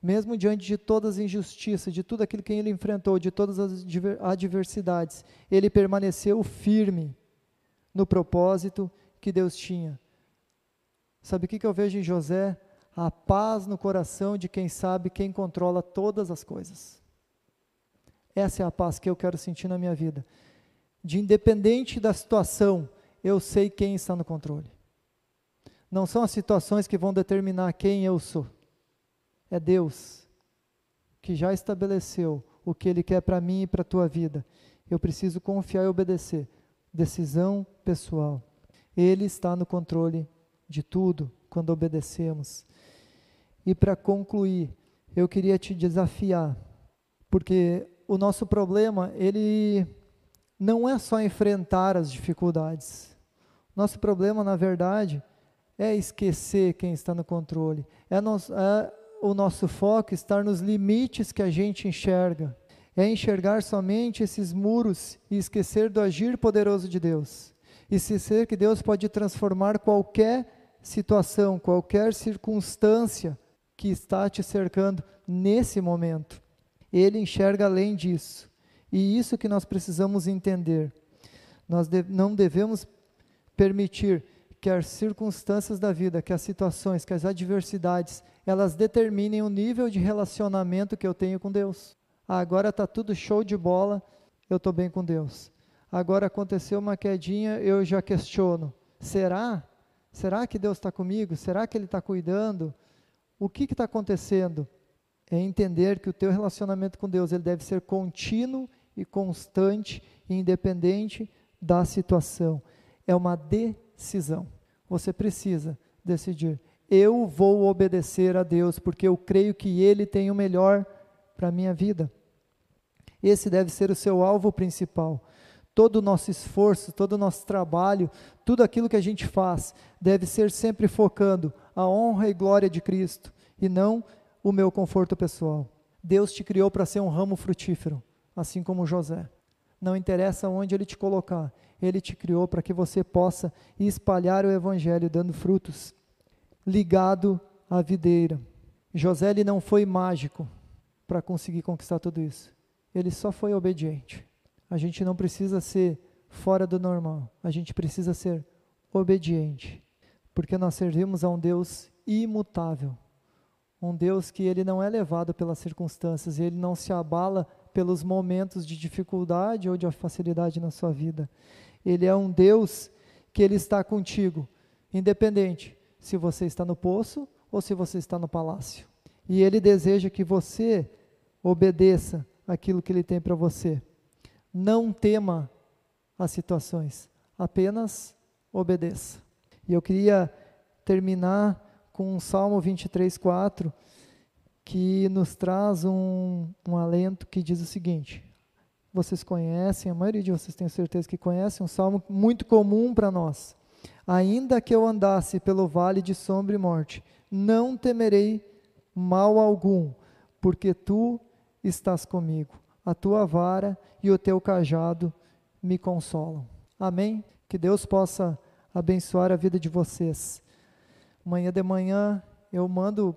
Mesmo diante de todas as injustiças, de tudo aquilo que ele enfrentou, de todas as adversidades, ele permaneceu firme no propósito que Deus tinha. Sabe o que, eu vejo em José? A paz no coração de quem sabe quem controla todas as coisas. Essa é a paz que eu quero sentir na minha vida. De independente da situação, eu sei quem está no controle. Não são as situações que vão determinar quem eu sou. É Deus que já estabeleceu o que Ele quer para mim e para a tua vida. Eu preciso confiar e obedecer. Decisão pessoal. Ele está no controle de tudo quando obedecemos. E para concluir, eu queria te desafiar, porque o nosso problema, ele não é só enfrentar as dificuldades. Nosso problema, na verdade, é esquecer quem está no controle. É, é o nosso foco estar nos limites que a gente enxerga. É enxergar somente esses muros e esquecer do agir poderoso de Deus. E esquecer que Deus pode transformar qualquer situação, qualquer circunstância que está te cercando nesse momento. Ele enxerga além disso. E isso que nós precisamos entender. Nós de não devemos permitir que as circunstâncias da vida, que as situações, que as adversidades, elas determinem o nível de relacionamento que eu tenho com Deus. Ah, agora está tudo show de bola, eu estou bem com Deus. Agora aconteceu uma quedinha, eu já questiono. Será? Será que Deus está comigo? Será que Ele está cuidando? O que está acontecendo? é entender que o teu relacionamento com Deus ele deve ser contínuo e constante, independente da situação. É uma decisão. Você precisa decidir. Eu vou obedecer a Deus porque eu creio que Ele tem o melhor para a minha vida. Esse deve ser o seu alvo principal. Todo o nosso esforço, todo o nosso trabalho, tudo aquilo que a gente faz, deve ser sempre focando a honra e glória de Cristo e não o meu conforto pessoal. Deus te criou para ser um ramo frutífero, assim como José. Não interessa onde ele te colocar, ele te criou para que você possa espalhar o evangelho dando frutos, ligado à videira. José ele não foi mágico para conseguir conquistar tudo isso. Ele só foi obediente. A gente não precisa ser fora do normal, a gente precisa ser obediente, porque nós servimos a um Deus imutável um Deus que ele não é levado pelas circunstâncias, ele não se abala pelos momentos de dificuldade ou de facilidade na sua vida. Ele é um Deus que ele está contigo, independente se você está no poço ou se você está no palácio. E ele deseja que você obedeça aquilo que ele tem para você. Não tema as situações, apenas obedeça. E eu queria terminar com o Salmo 23, 4, que nos traz um, um alento que diz o seguinte: vocês conhecem, a maioria de vocês tem certeza que conhecem, um salmo muito comum para nós. Ainda que eu andasse pelo vale de sombra e morte, não temerei mal algum, porque tu estás comigo. A tua vara e o teu cajado me consolam. Amém? Que Deus possa abençoar a vida de vocês. Amanhã de manhã eu mando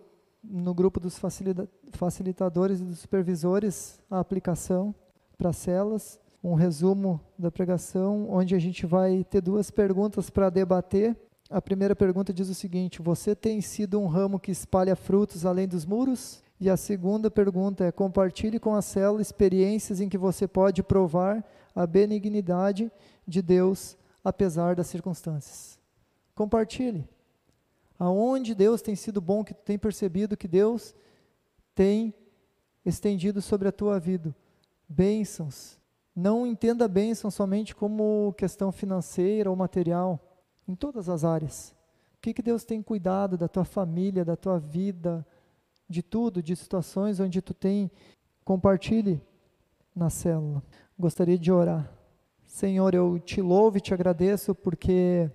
no grupo dos facilitadores e dos supervisores a aplicação para celas, um resumo da pregação, onde a gente vai ter duas perguntas para debater. A primeira pergunta diz o seguinte: Você tem sido um ramo que espalha frutos além dos muros? E a segunda pergunta é: compartilhe com a célula experiências em que você pode provar a benignidade de Deus apesar das circunstâncias. Compartilhe aonde Deus tem sido bom, que tu tem percebido que Deus tem estendido sobre a tua vida. Bênçãos. Não entenda bênção somente como questão financeira ou material, em todas as áreas. O que, que Deus tem cuidado da tua família, da tua vida, de tudo, de situações onde tu tem. Compartilhe na célula. Gostaria de orar. Senhor, eu te louvo e te agradeço porque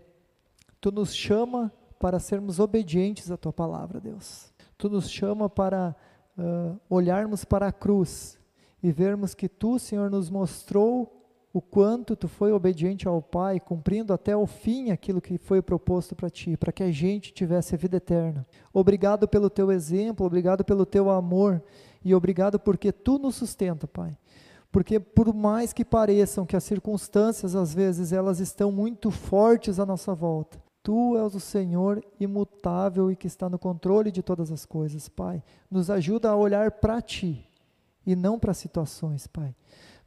tu nos chama para sermos obedientes à tua palavra, Deus. Tu nos chama para uh, olharmos para a cruz e vermos que tu, Senhor, nos mostrou o quanto tu foi obediente ao Pai, cumprindo até o fim aquilo que foi proposto para ti, para que a gente tivesse a vida eterna. Obrigado pelo teu exemplo, obrigado pelo teu amor e obrigado porque tu nos sustenta, Pai. Porque por mais que pareçam que as circunstâncias às vezes elas estão muito fortes à nossa volta, Tu és o Senhor imutável e que está no controle de todas as coisas, Pai. Nos ajuda a olhar para Ti e não para situações, Pai.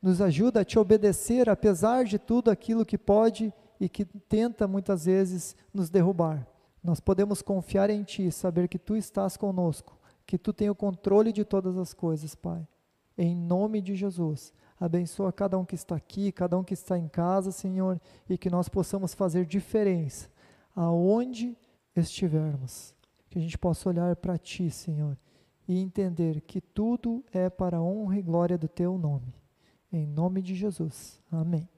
Nos ajuda a Te obedecer, apesar de tudo aquilo que pode e que tenta muitas vezes nos derrubar. Nós podemos confiar em Ti, saber que Tu estás conosco, que Tu tem o controle de todas as coisas, Pai. Em nome de Jesus. Abençoa cada um que está aqui, cada um que está em casa, Senhor, e que nós possamos fazer diferença aonde estivermos. Que a gente possa olhar para Ti, Senhor, e entender que tudo é para a honra e glória do Teu nome. Em nome de Jesus. Amém.